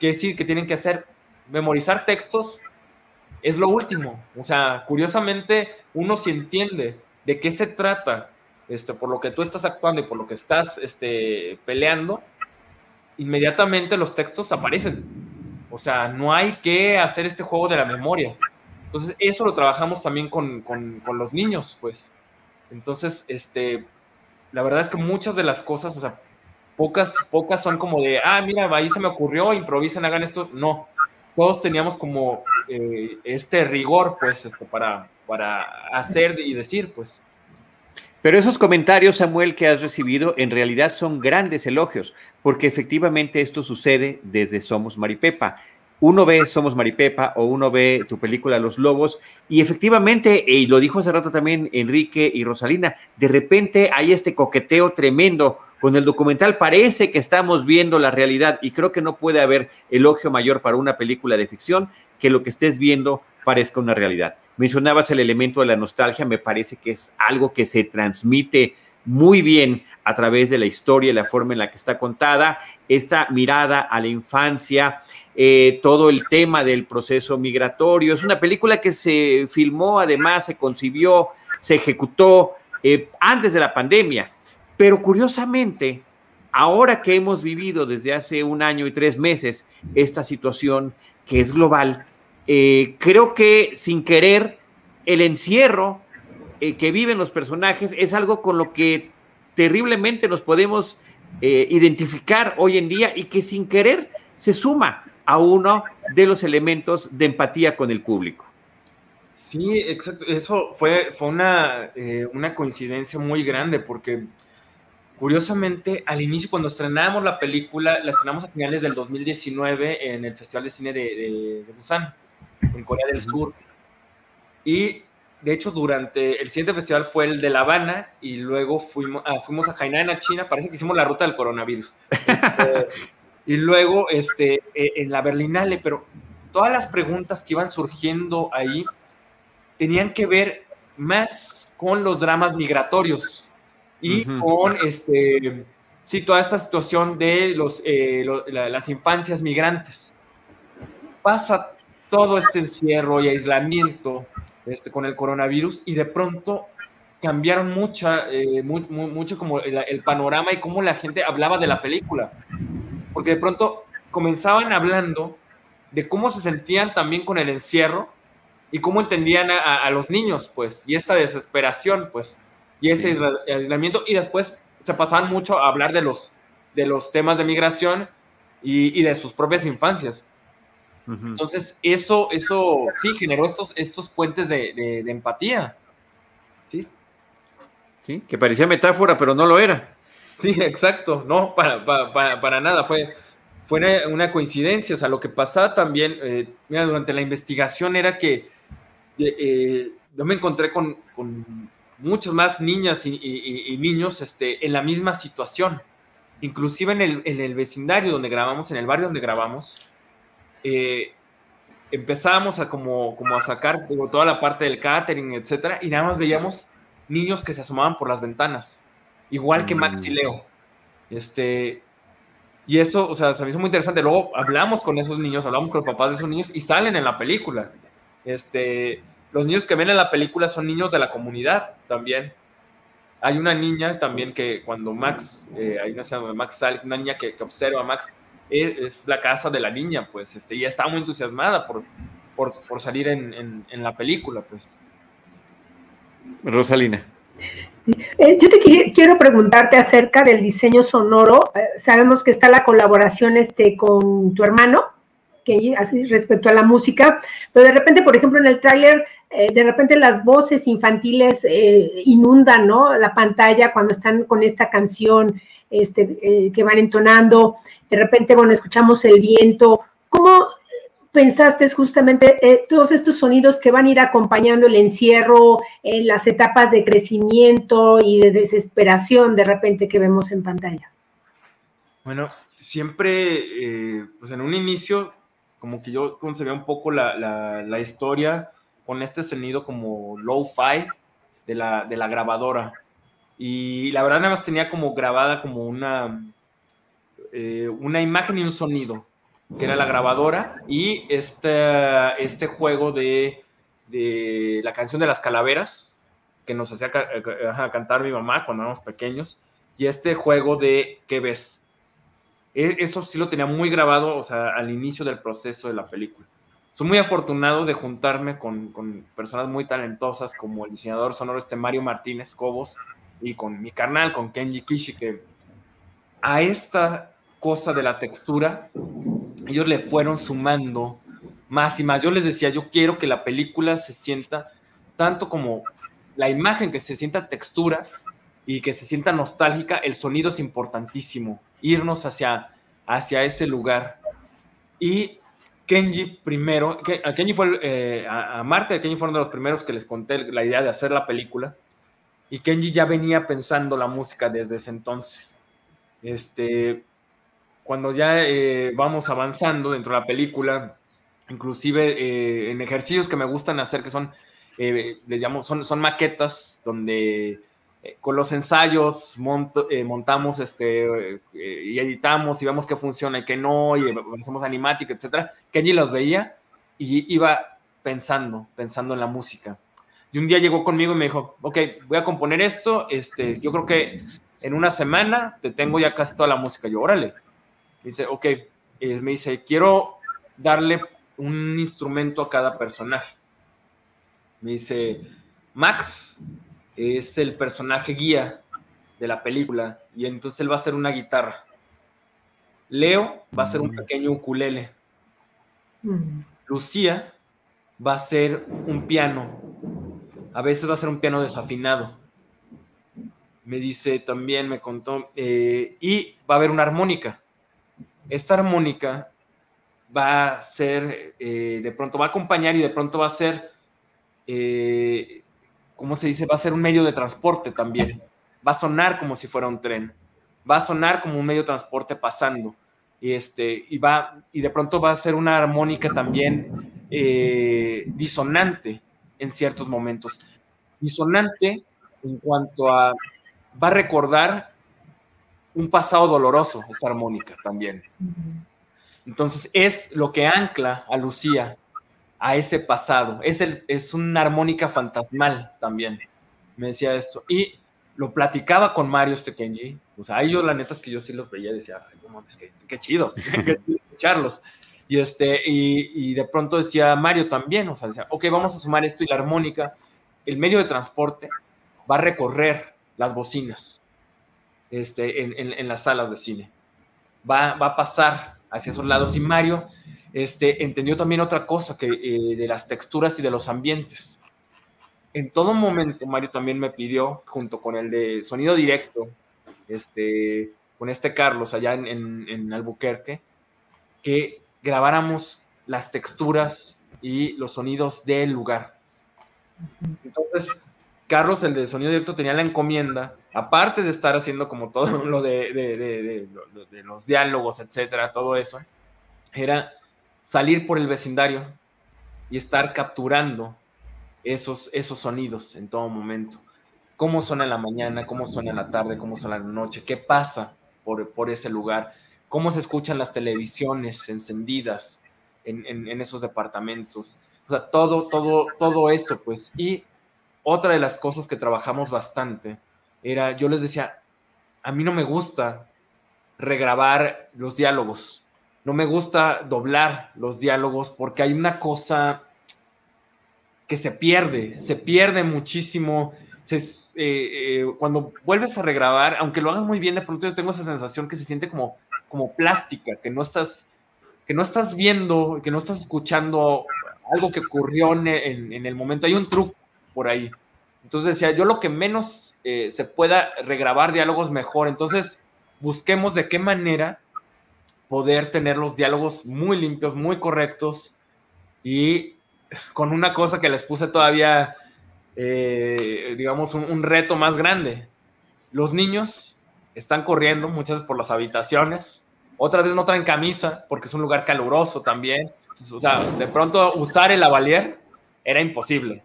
decir, qué tienen que hacer. Memorizar textos es lo último. O sea, curiosamente, uno si entiende de qué se trata, este, por lo que tú estás actuando y por lo que estás este, peleando, inmediatamente los textos aparecen. O sea, no hay que hacer este juego de la memoria. Entonces, eso lo trabajamos también con, los niños, pues. Entonces, este, la verdad es que muchas de las cosas, o sea, pocas, pocas son como de, ah, mira, ahí se me ocurrió, improvisen, hagan esto. No, todos teníamos como eh, este rigor, pues, para, para hacer y decir, pues. Pero esos comentarios, Samuel, que has recibido, en realidad son grandes elogios, porque efectivamente esto sucede desde Somos Maripepa uno ve Somos Maripepa o uno ve tu película Los Lobos y efectivamente, y lo dijo hace rato también Enrique y Rosalina, de repente hay este coqueteo tremendo con el documental, parece que estamos viendo la realidad y creo que no puede haber elogio mayor para una película de ficción que lo que estés viendo parezca una realidad. Mencionabas el elemento de la nostalgia, me parece que es algo que se transmite muy bien a través de la historia y la forma en la que está contada, esta mirada a la infancia, eh, todo el tema del proceso migratorio. Es una película que se filmó, además, se concibió, se ejecutó eh, antes de la pandemia, pero curiosamente, ahora que hemos vivido desde hace un año y tres meses esta situación que es global, eh, creo que sin querer el encierro que viven los personajes es algo con lo que terriblemente nos podemos identificar hoy en día y que sin querer se suma a uno de los elementos de empatía con el público. Sí, exacto. Eso fue, fue una, eh, una coincidencia muy grande porque curiosamente al inicio cuando estrenamos la película, la estrenamos a finales del 2019 en el Festival de Cine de, Busan, en Corea del Sur. Y de hecho durante el siguiente festival fue el de La Habana y luego fuimos, ah, fuimos a Hainan, a China, parece que hicimos la ruta del coronavirus. Este, y luego este, e, en la Berlinale, pero todas las preguntas que iban surgiendo ahí tenían que ver más con los dramas migratorios y con este, sí, toda esta situación de los, eh, las infancias migrantes. Pasa todo este encierro y aislamiento este, con el coronavirus y de pronto cambiaron mucha, eh, mucho como el, panorama y cómo la gente hablaba de la película. Porque de pronto comenzaban hablando de cómo se sentían también con el encierro y cómo entendían a, los niños, pues, y esta desesperación, pues, y este aislamiento, y después se pasaban mucho a hablar de los, de los temas de migración y, de sus propias infancias. Entonces, eso, eso sí generó estos, estos puentes de, empatía. Sí. Sí, que parecía metáfora, pero no lo era. Sí, exacto. No, para, para, para nada. Fue, fue una, coincidencia. O sea, lo que pasaba también, eh, mira, durante la investigación era que eh, yo me encontré con, con muchas más niñas y, niños este, en la misma situación. Inclusive en el, en el, vecindario donde grabamos, en el barrio donde grabamos, eh, empezábamos a como, como a sacar toda la parte del catering, etcétera, y nada más veíamos niños que se asomaban por las ventanas, igual que Max y mm. Leo. Este, y eso, o sea, se me hizo muy interesante. Luego hablamos con esos niños, hablamos con los papás de esos niños y salen en la película. Este, los niños que ven en la película son niños de la comunidad también. Hay una niña también que cuando Max, eh, hay una Max sale, una niña que, observa a Max, es, la casa de la niña, pues, este, y está muy entusiasmada por, por, salir en, en, la película, pues. Rosalina. Eh, yo te quiero preguntarte acerca del diseño sonoro. Eh, sabemos que está la colaboración este, con tu hermano, así respecto a la música, pero de repente, por ejemplo, en el tráiler, eh, de repente las voces infantiles eh, inundan, ¿no? La pantalla cuando están con esta canción este, eh, que van entonando, de repente, bueno, escuchamos el viento. ¿Cómo pensaste justamente todos estos sonidos que van a ir acompañando el encierro, en las etapas de crecimiento y de desesperación de repente que vemos en pantalla? Bueno, siempre, pues en un inicio como que yo concebía un poco la, la, historia con este sonido como low-fi de la, de la grabadora. Y la verdad nada más tenía como grabada como una, eh, una imagen y un sonido, que era la grabadora y este, este juego de, de la canción de las calaveras, que nos hacía cantar mi mamá cuando éramos pequeños, y este juego de ¿qué ves? E, eso sí lo tenía muy grabado, o sea, al inicio del proceso de la película. Soy muy afortunado de juntarme con, personas muy talentosas como el diseñador sonoro este Mario Martínez Cobos y con mi carnal, con Kenji Kishi, que a esta cosa de la textura, ellos le fueron sumando más y más. Yo les decía, yo quiero que la película se sienta tanto como la imagen, que se sienta textura y que se sienta nostálgica, el sonido es importantísimo irnos hacia, hacia ese lugar. Y Kenji primero, a Kenji fue, eh, a, Marte y Kenji fueron de los primeros que les conté la idea de hacer la película. Y Kenji ya venía pensando la música desde ese entonces. Este, cuando ya eh, vamos avanzando dentro de la película, inclusive eh, en ejercicios que me gustan hacer, que son, les llamo, son, maquetas donde eh, con los ensayos eh, montamos este, eh, y editamos y vemos qué funciona y qué no, y hacemos animática, etcétera. Kenji los veía y iba pensando, pensando en la música. Y un día llegó conmigo y me dijo, ok, voy a componer esto, este, yo creo que en una semana te tengo ya casi toda la música. Yo, órale. Me dice, ok, me dice, quiero darle un instrumento a cada personaje. Me dice, Max, es el personaje guía de la película y entonces él va a ser una guitarra. Leo va a ser un mm. pequeño ukulele. Mm. Lucía va a ser un piano. A veces va a ser un piano desafinado. Me dice también, me contó, eh, y va a haber una armónica. Esta armónica va a ser, eh, de pronto va a acompañar y de pronto va a ser eh, ¿cómo se dice? Va a ser un medio de transporte también. Va a sonar como si fuera un tren. Va a sonar como un medio de transporte pasando. y, este, y, va, y de pronto va a ser una armónica también disonante en ciertos momentos. Disonante en cuanto a, va a recordar un pasado doloroso, esta armónica también. Entonces es lo que ancla a Lucía a ese pasado. Es, el, es una armónica fantasmal también, me decía esto. Y lo platicaba con Mario este Kenji. O sea, ellos la neta es que yo sí los veía y decía, Ay, no mames, qué, qué chido, qué chido escucharlos. Y, este, y, de pronto decía Mario también, o sea, decía, ok, vamos a sumar esto y la armónica, el medio de transporte va a recorrer las bocinas este, en, en, las salas de cine. Va, va, a pasar hacia esos lados. Y Mario este, entendió también otra cosa, que eh, de las texturas y de los ambientes. En todo momento, Mario también me pidió, junto con el de sonido directo, este, con este Carlos allá en, en Albuquerque, que grabáramos las texturas y los sonidos del lugar. Entonces, Carlos, el de sonido directo, tenía la encomienda, aparte de estar haciendo como todo lo de, los diálogos, etcétera, todo eso, era salir por el vecindario y estar capturando esos, esos sonidos en todo momento. Cómo suena en la mañana, cómo suena en la tarde, cómo suena en la noche, qué pasa por, por ese lugar cómo se escuchan las televisiones encendidas en, esos departamentos. O sea, todo, todo, todo eso, pues. Y otra de las cosas que trabajamos bastante era, yo les decía, a mí no me gusta regrabar los diálogos, no me gusta doblar los diálogos porque hay una cosa que se pierde, se pierde muchísimo. Eh, eh, cuando vuelves a regrabar, aunque lo hagas muy bien, de pronto yo tengo esa sensación que se siente como como plástica, que no estás, que no estás viendo, que no estás escuchando algo que ocurrió en, el momento. Hay un truco por ahí. Entonces decía, yo lo que menos eh, se pueda regrabar diálogos mejor. Entonces busquemos de qué manera poder tener los diálogos muy limpios, muy correctos y con una cosa que les puse todavía, eh, digamos, un, reto más grande. Los niños están corriendo muchas por las habitaciones, otra vez no traen camisa porque es un lugar caluroso también. o sea, de pronto usar el lavalier era imposible.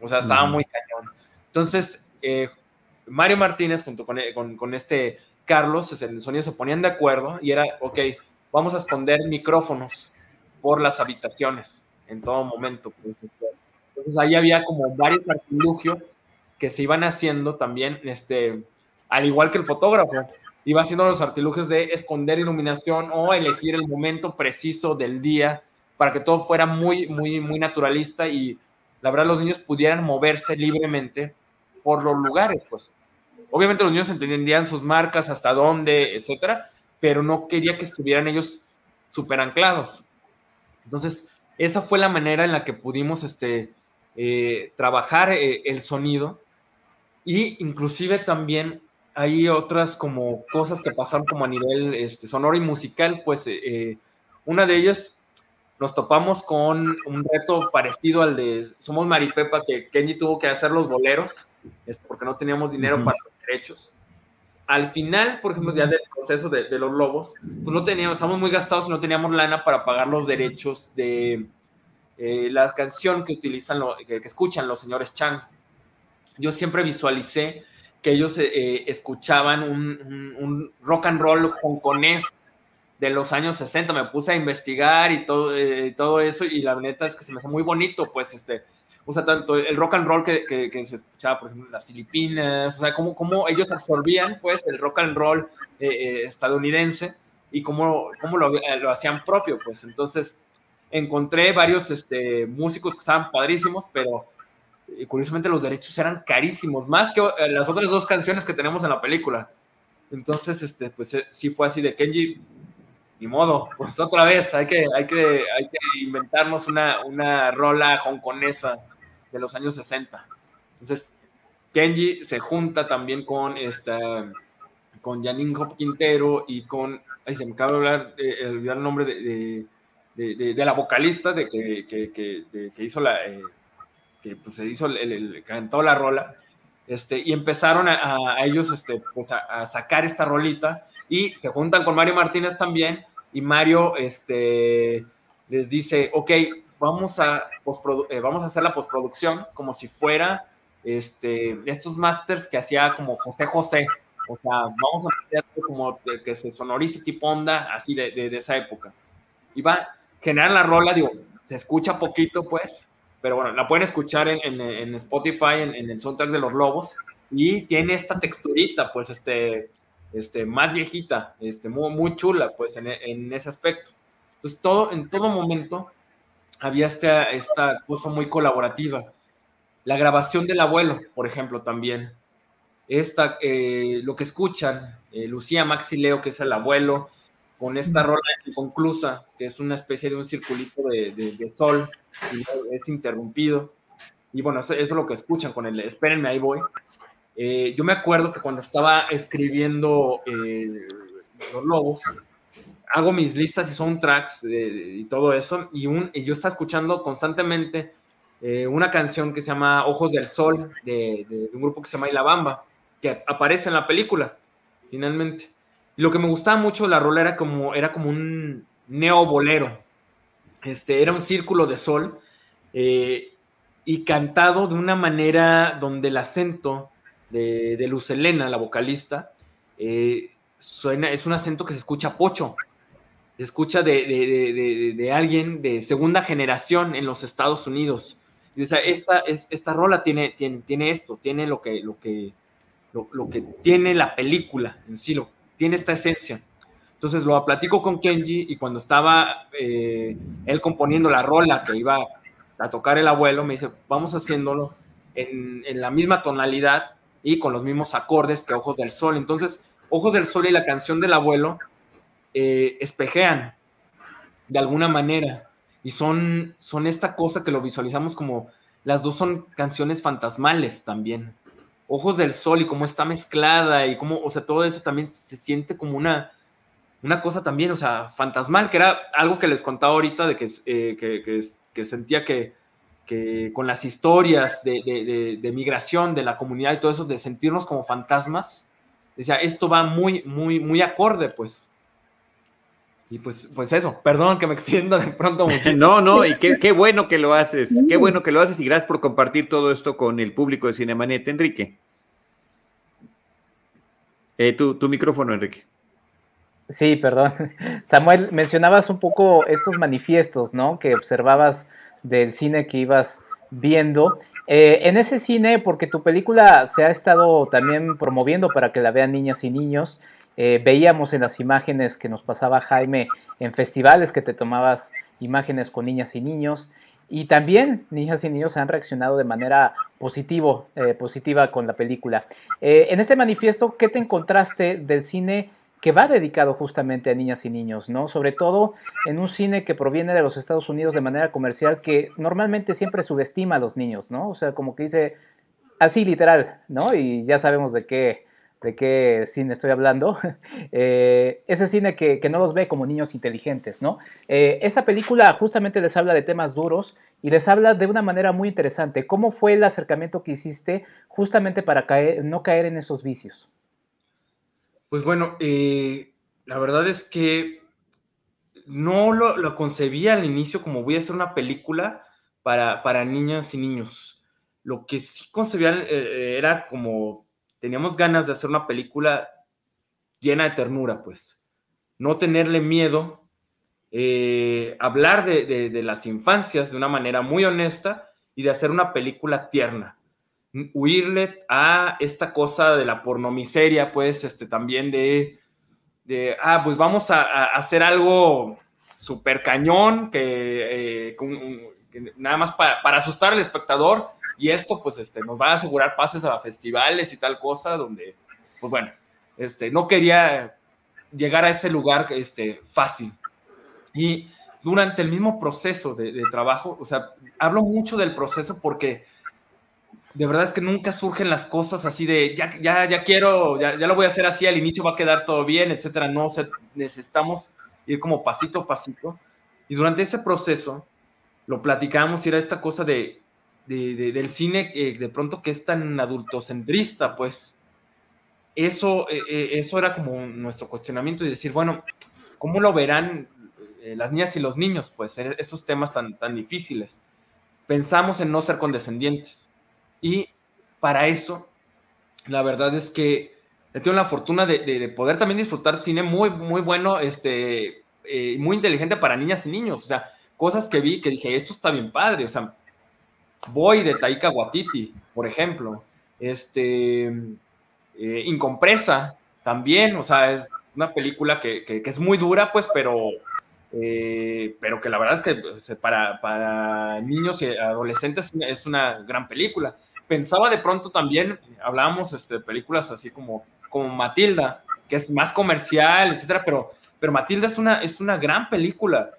O sea, estaba muy cañón. Entonces, eh, Mario Martínez junto con, con, este Carlos, el sonido se ponían de acuerdo y era, ok, vamos a esconder micrófonos por las habitaciones en todo momento. Entonces ahí había como varios artilugios que se iban haciendo también, este, al igual que el fotógrafo, iba haciendo los artilugios de esconder iluminación o elegir el momento preciso del día para que todo fuera muy, muy, muy naturalista y la verdad los niños pudieran moverse libremente por los lugares, pues. Obviamente los niños entendían sus marcas, hasta dónde, etcétera, pero no quería que estuvieran ellos súper anclados. Entonces, esa fue la manera en la que pudimos este, eh, trabajar eh, el sonido y inclusive también hay otras como cosas que pasaron como a nivel este, sonoro y musical, pues eh, una de ellas nos topamos con un reto parecido al de Somos Maripepa, que Kenji tuvo que hacer los boleros, porque no teníamos dinero para los derechos. Al final, por ejemplo, ya del proceso de, los lobos, pues no teníamos, estamos muy gastados y no teníamos lana para pagar los derechos de eh, la canción que utilizan, que, que escuchan los señores Chang. Yo siempre visualicé que ellos eh, eh, escuchaban un, rock and roll hongkonés de los años 60. Me puse a investigar y todo, eh, eso y la neta es que se me hace muy bonito, pues, este, o sea, tanto el rock and roll que, que, se escuchaba, por ejemplo, en las Filipinas, o sea, cómo, ellos absorbían, pues, el rock and roll estadounidense y cómo, lo, hacían propio, pues. Entonces, encontré varios este, músicos que estaban padrísimos, pero curiosamente los derechos eran carísimos, más que eh, las otras dos canciones que tenemos en la película. Entonces, este, pues eh, sí fue así de Kenji, ni modo, pues otra vez, hay que, hay que, hay que inventarnos una, una rola hongkonesa de los años 60. Entonces, Kenji se junta también con esta, con Janine Hop Quintero y con, ay, se me acaba de hablar, eh, olvidar el nombre de, de, la vocalista de que, que, que hizo la, que pues, se hizo, el, cantó la rola, este, y empezaron a, ellos este, pues, a, sacar esta rolita y se juntan con Mario Martínez también y Mario este, les dice, ok, vamos a, eh, vamos a hacer la postproducción como si fuera este, estos masters que hacía como José José. O sea, vamos a hacer como que se sonorice tipo onda, así de, de, esa época. Y va a generar la rola, digo, se escucha poquito, pues, pero bueno, la pueden escuchar en, en, en Spotify, en, en, el soundtrack de los lobos, y tiene esta texturita, pues, este, este, más viejita, este, muy, muy chula, pues, en, ese aspecto. Entonces, todo, en todo momento había esta, esta cosa muy colaborativa. La grabación del abuelo, por ejemplo, también. Esta, eh, lo que escuchan, eh, Lucía Maxi Leo, que es el abuelo, con esta rola inconclusa, que es una especie de un circulito de, de, sol, y es interrumpido. Y bueno, eso, es lo que escuchan con el espérenme, ahí voy. Eh, yo me acuerdo que cuando estaba escribiendo Los Lobos, hago mis listas y son tracks y todo eso, y, un, y yo estaba escuchando constantemente eh, una canción que se llama Ojos del Sol, de, de, un grupo que se llama Ilabamba, que aparece en la película, finalmente. Lo que me gustaba mucho de la rola era como, era como un neo bolero, este, era un círculo de sol, eh, y cantado de una manera donde el acento de, de Luz Helena, la vocalista, eh, suena, es un acento que se escucha pocho, se escucha de, de, alguien de segunda generación en los Estados Unidos. O sea, esta, es, esta rola tiene, tiene, tiene esto, tiene lo que, lo, que, lo, que tiene la película en sí, lo, tiene esta esencia. Entonces lo platico con Kenji y cuando estaba eh, él componiendo la rola que iba a tocar el abuelo, me dice, vamos haciéndolo en, en la misma tonalidad y con los mismos acordes que Ojos del Sol. Entonces, Ojos del Sol y la canción del abuelo eh, espejean de alguna manera y son, son esta cosa que lo visualizamos como las dos son canciones fantasmales también. Ojos del Sol y cómo está mezclada y cómo, o sea, todo eso también se siente como una, una cosa también, o sea, fantasmal, que era algo que les contaba ahorita de que, eh, que, sentía que, que, con las historias de, de, de, migración de la comunidad y todo eso, de sentirnos como fantasmas, decía, esto va muy, muy, muy acorde, pues. Y pues, pues eso, perdón que me extienda de pronto mucho. No, no, y qué, qué, bueno que lo haces, qué bueno que lo haces y gracias por compartir todo esto con el público de Cinemanet. Enrique. Eh, tu, tu micrófono, Enrique. Sí, perdón. Samuel, mencionabas un poco estos manifiestos, ¿no? Que observabas del cine que ibas viendo. Eh, en ese cine, porque tu película se ha estado también promoviendo para que la vean niñas y niños, eh, veíamos en las imágenes que nos pasaba Jaime en festivales que te tomabas imágenes con niñas y niños. Y también niñas y niños han reaccionado de manera positivo, eh, positiva con la película. Eh, en este manifiesto, ¿qué te encontraste del cine que va dedicado justamente a niñas y niños, ¿no? Sobre todo en un cine que proviene de los Estados Unidos de manera comercial que normalmente siempre subestima a los niños, ¿no? O sea, como que dice así literal, ¿no? Y ya sabemos de qué, de qué cine estoy hablando, eh, ese cine que, no los ve como niños inteligentes, ¿no? Eh, esta película justamente les habla de temas duros y les habla de una manera muy interesante. ¿Cómo fue el acercamiento que hiciste justamente para no caer en esos vicios? Pues bueno, eh, la verdad es que no lo, concebía al inicio como voy a hacer una película para, para niñas y niños. Lo que sí concebía era como teníamos ganas de hacer una película llena de ternura, pues. No tenerle miedo, eh, hablar de, las infancias de una manera muy honesta y de hacer una película tierna. Huirle a esta cosa de la pornomiseria, pues, este, también de, ah, pues vamos a, hacer algo súper cañón, que, eh, nada más para asustar al espectador, y esto, pues, este, nos va a asegurar pases a festivales y tal cosa, donde, pues bueno, este, no quería llegar a ese lugar este, fácil. Y durante el mismo proceso de, trabajo, o sea, hablo mucho del proceso porque de verdad es que nunca surgen las cosas así de, ya, ya, ya quiero, ya, ya lo voy a hacer así, al inicio va a quedar todo bien, etcétera. No, o necesitamos ir como pasito a pasito. Y durante ese proceso, lo platicamos y era esta cosa de, del cine eh, de pronto que es tan adultocentrista, pues eso, eh, eh, eso era como nuestro cuestionamiento y decir, bueno, cómo lo verán eh, las niñas y los niños, pues, estos temas tan, tan difíciles. Pensamos en no ser condescendientes. Y para eso, la verdad es que he tenido la fortuna de, poder también disfrutar cine muy, muy bueno, este, muy inteligente para niñas y niños. O sea, cosas que vi que dije, esto está bien padre. O sea, voy de Taika Waititi, por ejemplo. Este, eh, Incompresa, también. O sea, es una película que, que, es muy dura, pues, pero, eh, pero que la verdad es que pues, para, para niños y adolescentes es una gran película. Pensaba de pronto también, hablábamos este, de películas así como como Matilda, que es más comercial, etcétera, pero, pero Matilda es una, es una gran película.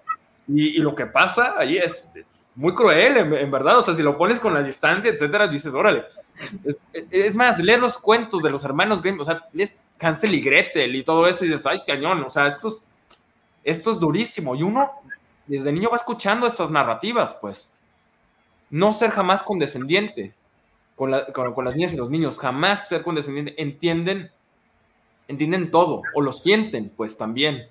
Y, lo que pasa ahí es, muy cruel, en, verdad. O sea, si lo pones con la distancia, etcétera, dices, órale. Es, más, leer los cuentos de los hermanos Grimm, o sea, lees Hansel y Gretel y todo eso, y dices, ay, cañón, o sea, esto es, esto es durísimo. Y uno, desde niño, va escuchando estas narrativas, pues. No ser jamás condescendiente con, con las niñas y los niños, jamás ser condescendiente. Entienden entienden todo o lo sienten, pues también.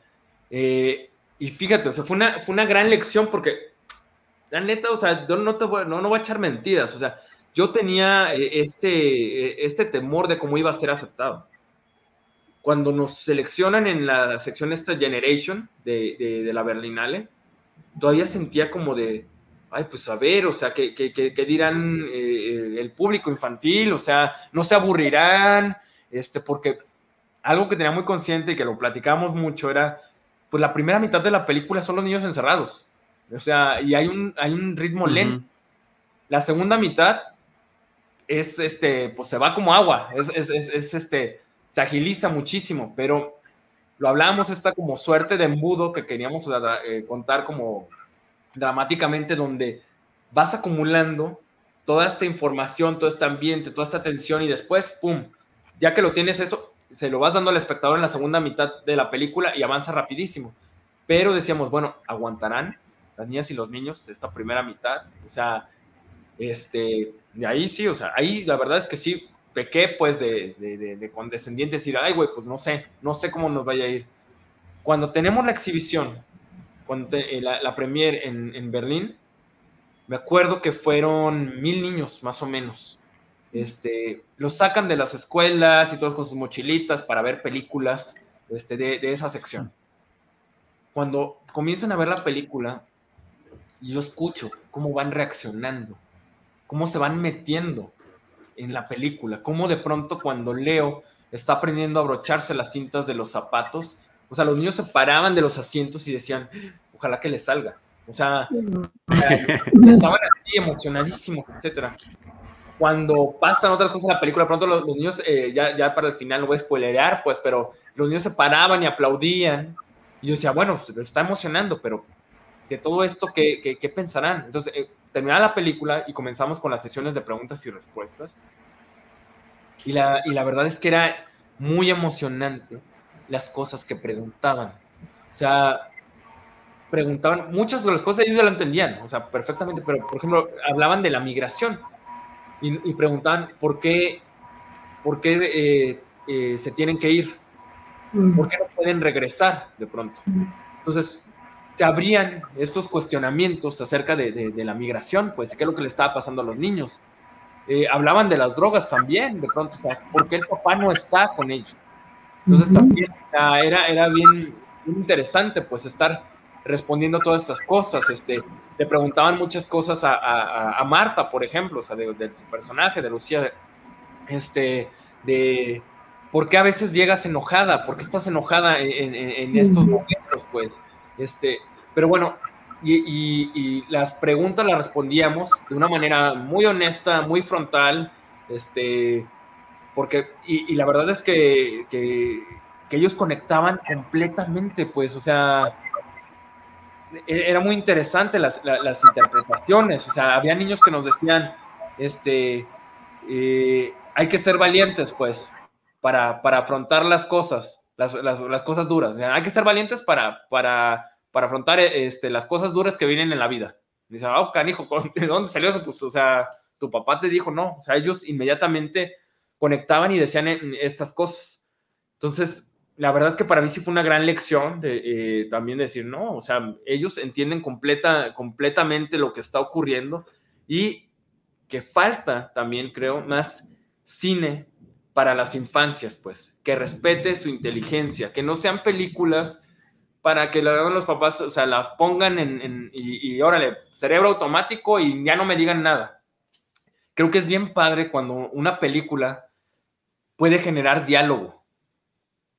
Eh, y fíjate, o sea, fue una, fue una gran lección porque, la neta, o sea, yo no, te voy, no, no voy a echar mentiras, o sea, yo tenía eh, este, eh, este temor de cómo iba a ser aceptado. Cuando nos seleccionan en la sección esta Generation de, de, la Berlinale, todavía sentía como de, ay, pues a ver, o sea, ¿qué, qué, dirán el público infantil? O sea, no se aburrirán, este, porque algo que tenía muy consciente y que lo platicamos mucho era, pues la primera mitad de la película son los niños encerrados. O sea, y hay un, hay un ritmo lento. La segunda mitad es, este, pues se va como agua, es, este, se agiliza muchísimo, pero lo hablábamos esta como suerte de embudo que queríamos eh, contar como dramáticamente, donde vas acumulando toda esta información, todo este ambiente, toda esta tensión y después, ¡pum! Ya que lo tienes eso, se lo vas dando al espectador en la segunda mitad de la película y avanza rapidísimo. Pero decíamos, bueno, ¿aguantarán las niñas y los niños esta primera mitad? O sea, este, de ahí sí, o sea, ahí la verdad es que sí, pequé pues de, de, de, condescendiente, decir, ay, güey, pues no sé, no sé cómo nos vaya a ir. Cuando tenemos la exhibición, cuando eh, la, la premier en, en Berlín, me acuerdo que fueron mil niños más o menos este, los sacan de las escuelas y todos con sus mochilitas para ver películas este, de, esa sección. Cuando comienzan a ver la película, yo escucho cómo van reaccionando, cómo se van metiendo en la película, cómo de pronto cuando Leo está aprendiendo a abrocharse las cintas de los zapatos, o sea, los niños se paraban de los asientos y decían, ojalá que le salga. O sea, estaban así emocionadísimos, etcétera cuando pasan otras cosas en la película, pronto los, niños, eh, ya, ya para el final no voy a spoilerear, pues, pero los niños se paraban y aplaudían. Y yo decía, bueno, se está emocionando, pero de todo esto, ¿qué, qué, pensarán? Entonces, eh, terminaba la película y comenzamos con las sesiones de preguntas y respuestas. Y la, y la verdad es que era muy emocionante las cosas que preguntaban. O sea, preguntaban, muchas de las cosas ellos ya lo entendían, o sea, perfectamente, pero por ejemplo, hablaban de la migración y, preguntaban por qué, por qué eh, eh, se tienen que ir, por qué no pueden regresar de pronto. Entonces, se abrían estos cuestionamientos acerca de, la migración, pues, qué es lo que le estaba pasando a los niños. Eh, hablaban de las drogas también, de pronto, o sea, ¿por qué el papá no está con ellos? Entonces, también era, era bien, bien interesante, pues, estar respondiendo todas estas cosas. Este, le preguntaban muchas cosas a, Marta, por ejemplo, o sea, de, su personaje, de Lucía, este, de por qué a veces llegas enojada, por qué estás enojada en, estos momentos, pues, este, pero bueno, y, las preguntas las respondíamos de una manera muy honesta, muy frontal, este, porque, y, la verdad es que, que ellos conectaban completamente, pues, o sea, e-, era muy interesante las, interpretaciones, o sea, había niños que nos decían, este, eh, hay que ser valientes, pues, para, para afrontar las cosas, las, cosas duras, hay que ser valientes para, para, para afrontar este, las cosas duras que vienen en la vida. Dice, oh, canijo, ¿de dónde salió eso? Pues, o sea, tu papá te dijo, no, o sea, ellos inmediatamente conectaban y decían estas cosas. Entonces, la verdad es que para mí sí fue una gran lección de eh, también decir, no, o sea, ellos entienden completa, completamente lo que está ocurriendo y que falta también, creo, más cine para las infancias, pues, que respete su inteligencia, que no sean películas para que los papás, o sea, las pongan en, y, y, órale, cerebro automático y ya no me digan nada. Creo que es bien padre cuando una película puede generar diálogo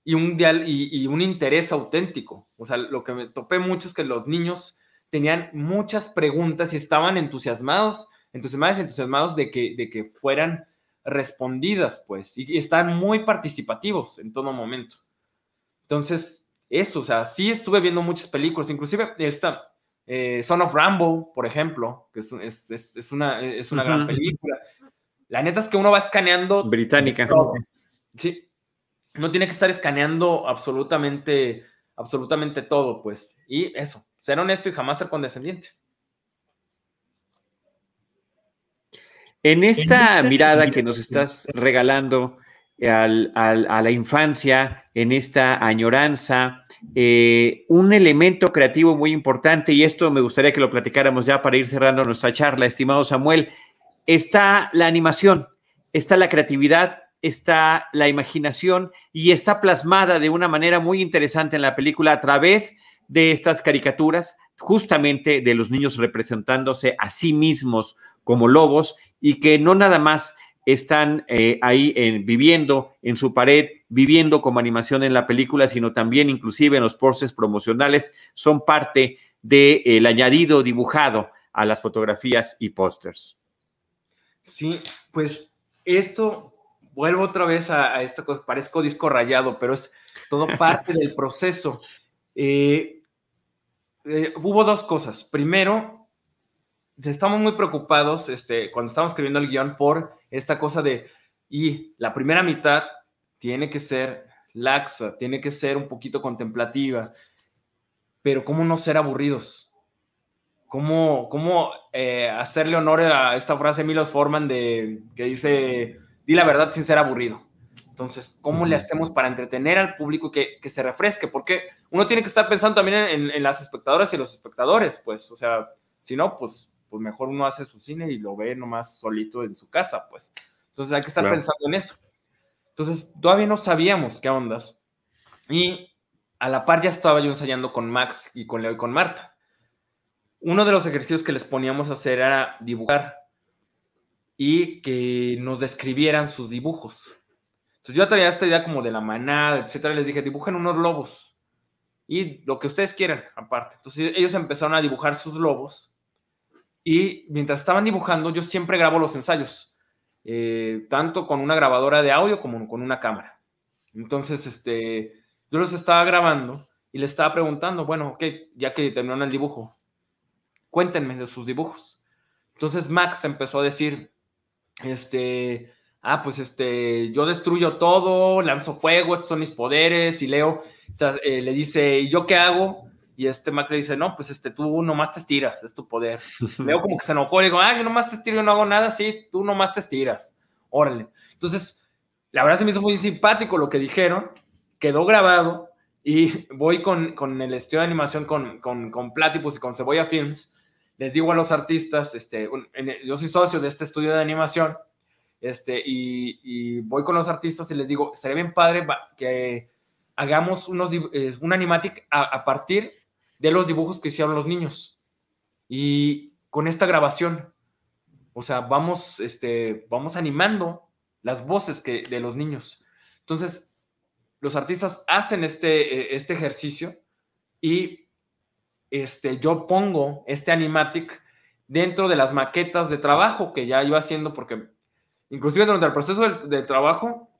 y un, y, un interés auténtico. O sea, lo que me topé mucho es que los niños tenían muchas preguntas y estaban entusiasmados, entusiasmados, entusiasmados de que, de que fueran respondidas, pues, y, están muy participativos en todo momento. Entonces, eso, o sea, sí estuve viendo muchas películas, inclusive esta, eh, Son of Rambo, por ejemplo, que es, una, es una gran película. La neta es que uno va escaneando. Británica. Sí, no tiene que estar escaneando absolutamente, absolutamente todo, pues. Y eso, ser honesto y jamás ser condescendiente. En esta mirada que nos estás regalando a la infancia, en esta añoranza, eh, un elemento creativo muy importante, y esto me gustaría que lo platicáramos ya para ir cerrando nuestra charla, estimado Samuel, está la animación, está la creatividad está la imaginación y está plasmada de una manera muy interesante en la película a través de estas caricaturas, justamente de los niños representándose a sí mismos como lobos y que no nada más están eh, ahí viviendo en su pared, viviendo como animación en la película, sino también inclusive en los postes promocionales, son parte del añadido dibujado a las fotografías y pósters. Sí, pues esto vuelvo otra vez a, esta cosa, parezco disco rayado, pero es todo parte del proceso. Eh, eh, hubo dos cosas. Primero, estamos muy preocupados este, cuando estamos escribiendo el guion por esta cosa de, y la primera mitad tiene que ser laxa, tiene que ser un poquito contemplativa, pero ¿cómo no ser aburridos? ¿Cómo, cómo eh, hacerle honor a esta frase de Milos Forman de, que dice, di la verdad sin ser aburrido. Entonces, ¿cómo le hacemos para entretener al público que, que se refresque? Porque uno tiene que estar pensando también en, las espectadoras y los espectadores, pues, o sea, si no, pues, pues mejor uno hace su cine y lo ve nomás solito en su casa, pues. Entonces hay que estar pensando en eso. Entonces, todavía no sabíamos qué ondas. Y a la par ya estaba yo ensayando con Max y con Leo y con Marta. Uno de los ejercicios que les poníamos a hacer era dibujar y que nos describieran sus dibujos. Entonces yo traía esta idea como de la manada, etcétera, les dije, dibujen unos lobos y lo que ustedes quieran aparte. Entonces ellos empezaron a dibujar sus lobos y mientras estaban dibujando yo siempre grabo los ensayos, eh, tanto con una grabadora de audio como con una cámara. Entonces, este, yo los estaba grabando y les estaba preguntando, bueno, ok, ya que terminaron el dibujo, cuéntenme de sus dibujos. Entonces Max empezó a decir, este, ah, pues este, yo destruyo todo, lanzo fuego, estos son mis poderes, y Leo eh, le dice, ¿y yo qué hago? Y este Max le dice, no, pues este, tú nomás te estiras, es tu poder. Leo como que se enojó, le digo, ah, yo nomás te estiro, yo no hago nada, sí, tú nomás te estiras, órale. Entonces, la verdad se me hizo muy simpático lo que dijeron, quedó grabado, y voy con, con el estudio de animación con, con, con Platypus y con Cebolla Films, les digo a los artistas, este, yo soy socio de este estudio de animación, este, y, voy con los artistas y les digo, estaría bien padre que hagamos unos, un animatic a, partir de los dibujos que hicieron los niños. Y con esta grabación, o sea, vamos, este, vamos animando las voces que, de los niños. Entonces, los artistas hacen este, este ejercicio y este, yo pongo este animatic dentro de las maquetas de trabajo que ya iba haciendo, porque inclusive durante el proceso de, trabajo,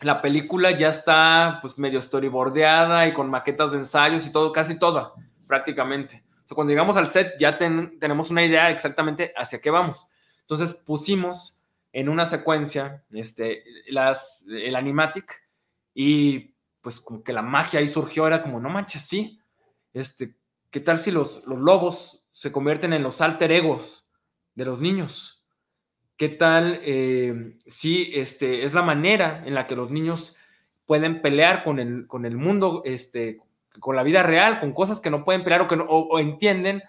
la película ya está pues medio storyboardeada y con maquetas de ensayos y todo, casi toda, prácticamente. O cuando llegamos al set ya tenemos una idea exactamente hacia qué vamos. Entonces pusimos en una secuencia este, el animatic y pues como que la magia ahí surgió, era como, no manches, sí, este, ¿Qué tal si los, lobos se convierten en los alter egos de los niños? ¿Qué tal eh, si este, es la manera en la que los niños pueden pelear con el, con el mundo, este, con la vida real, con cosas que no pueden pelear o que o, entienden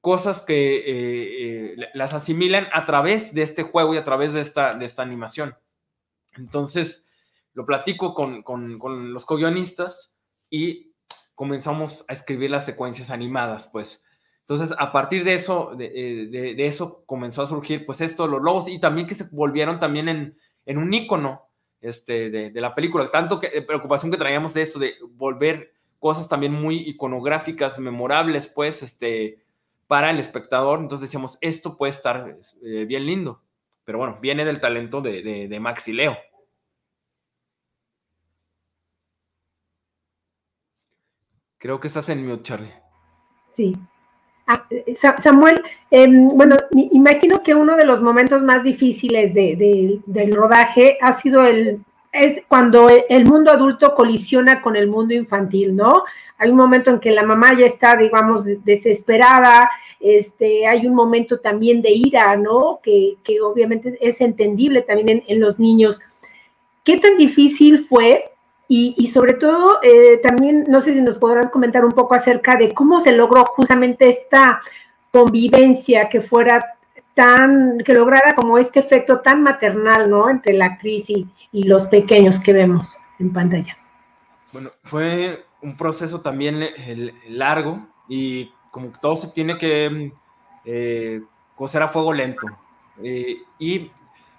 cosas que eh, eh, las asimilan a través de este juego y a través de esta, de esta animación. Entonces, lo platico con, con, los co-guionistas y comenzamos a escribir las secuencias animadas, pues. Entonces, a partir de eso, de, eh, eso comenzó a surgir, pues, esto, los lobos, y también que se volvieron también en, en un ícono este, de, de, la película. Tanto que preocupación que traíamos de esto, de volver cosas también muy iconográficas, memorables, pues, este, para el espectador. Entonces decíamos, esto puede estar eh, bien lindo. Pero bueno, viene del talento de, de, de Max y Leo. Creo que estás en mute, Charlie. Sí. Ah, eh, Samuel, em, bueno, imagino que uno de los momentos más difíciles de, del rodaje ha sido el es cuando el mundo adulto colisiona con el mundo infantil, ¿no? Hay un momento en que la mamá ya está, digamos, desesperada, este, hay un momento también de ira, ¿no? Que, obviamente es entendible también en, los niños. ¿Qué tan difícil fue? Y, sobre todo, eh, también, no sé si nos podrás comentar un poco acerca de cómo se logró justamente esta convivencia que fuera tan, que lograra como este efecto tan maternal, ¿no? Entre la actriz y, y los pequeños que vemos en pantalla. Bueno, fue un proceso también eh, largo y como todo se tiene que eh, coser a fuego lento. Eh, y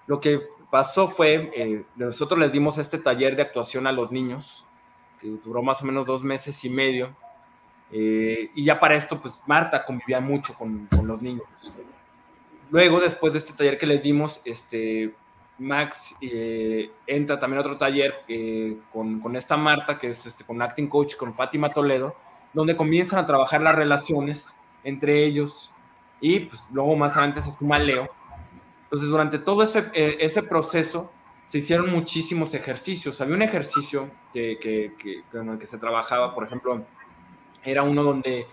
lo que pasó fue, nosotros les dimos este taller de actuación a los niños, que duró más o menos dos meses y medio. y ya para esto, pues Marta convivía mucho con los niños. Luego, después de este taller que les dimos, este, Max eh, entra también a otro taller eh, con, esta Marta, que es este, con Acting Coach, con Fátima Toledo, donde comienzan a trabajar las relaciones entre ellos y pues, luego más adelante se suma Leo. Entonces, durante todo ese, eh, ese proceso se hicieron muchísimos ejercicios. Había un ejercicio que, que, que, con el que se trabajaba, por ejemplo, era uno donde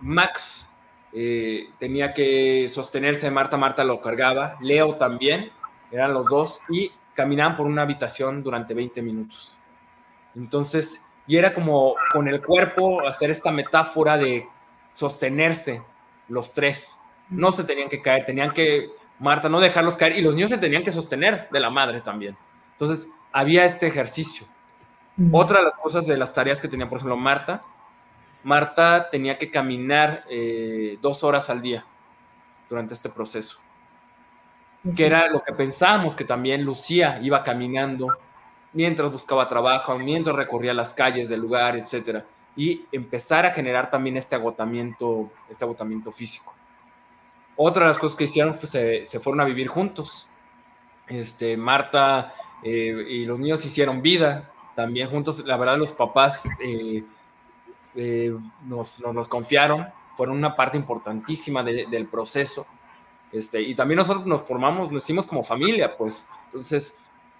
Max tenía que sostenerse, Marta, Marta lo cargaba, Leo también, eran los dos, y caminaban por una habitación durante 20 minutos. Entonces, y era como con el cuerpo hacer esta metáfora de sostenerse los tres. No se tenían que caer, tenían que, Marta, no dejarlos caer, y los niños se tenían que sostener de la madre también. Entonces, había este ejercicio. Otra de las cosas de las tareas que tenía, por ejemplo, Marta, Marta tenía que caminar eh, dos horas al día durante este proceso que era lo que pensábamos que también Lucía iba caminando mientras buscaba trabajo, mientras recorría las calles del lugar, etcétera, y empezar a generar también este agotamiento, este agotamiento físico. Otra de las cosas que hicieron fue se, se fueron a vivir juntos. Este, Marta eh, y los niños hicieron vida también juntos. La verdad, los papás eh, eh, nos, nos, confiaron, fueron una parte importantísima del proceso este, y también nosotros nos formamos, nos hicimos como familia, pues. Entonces,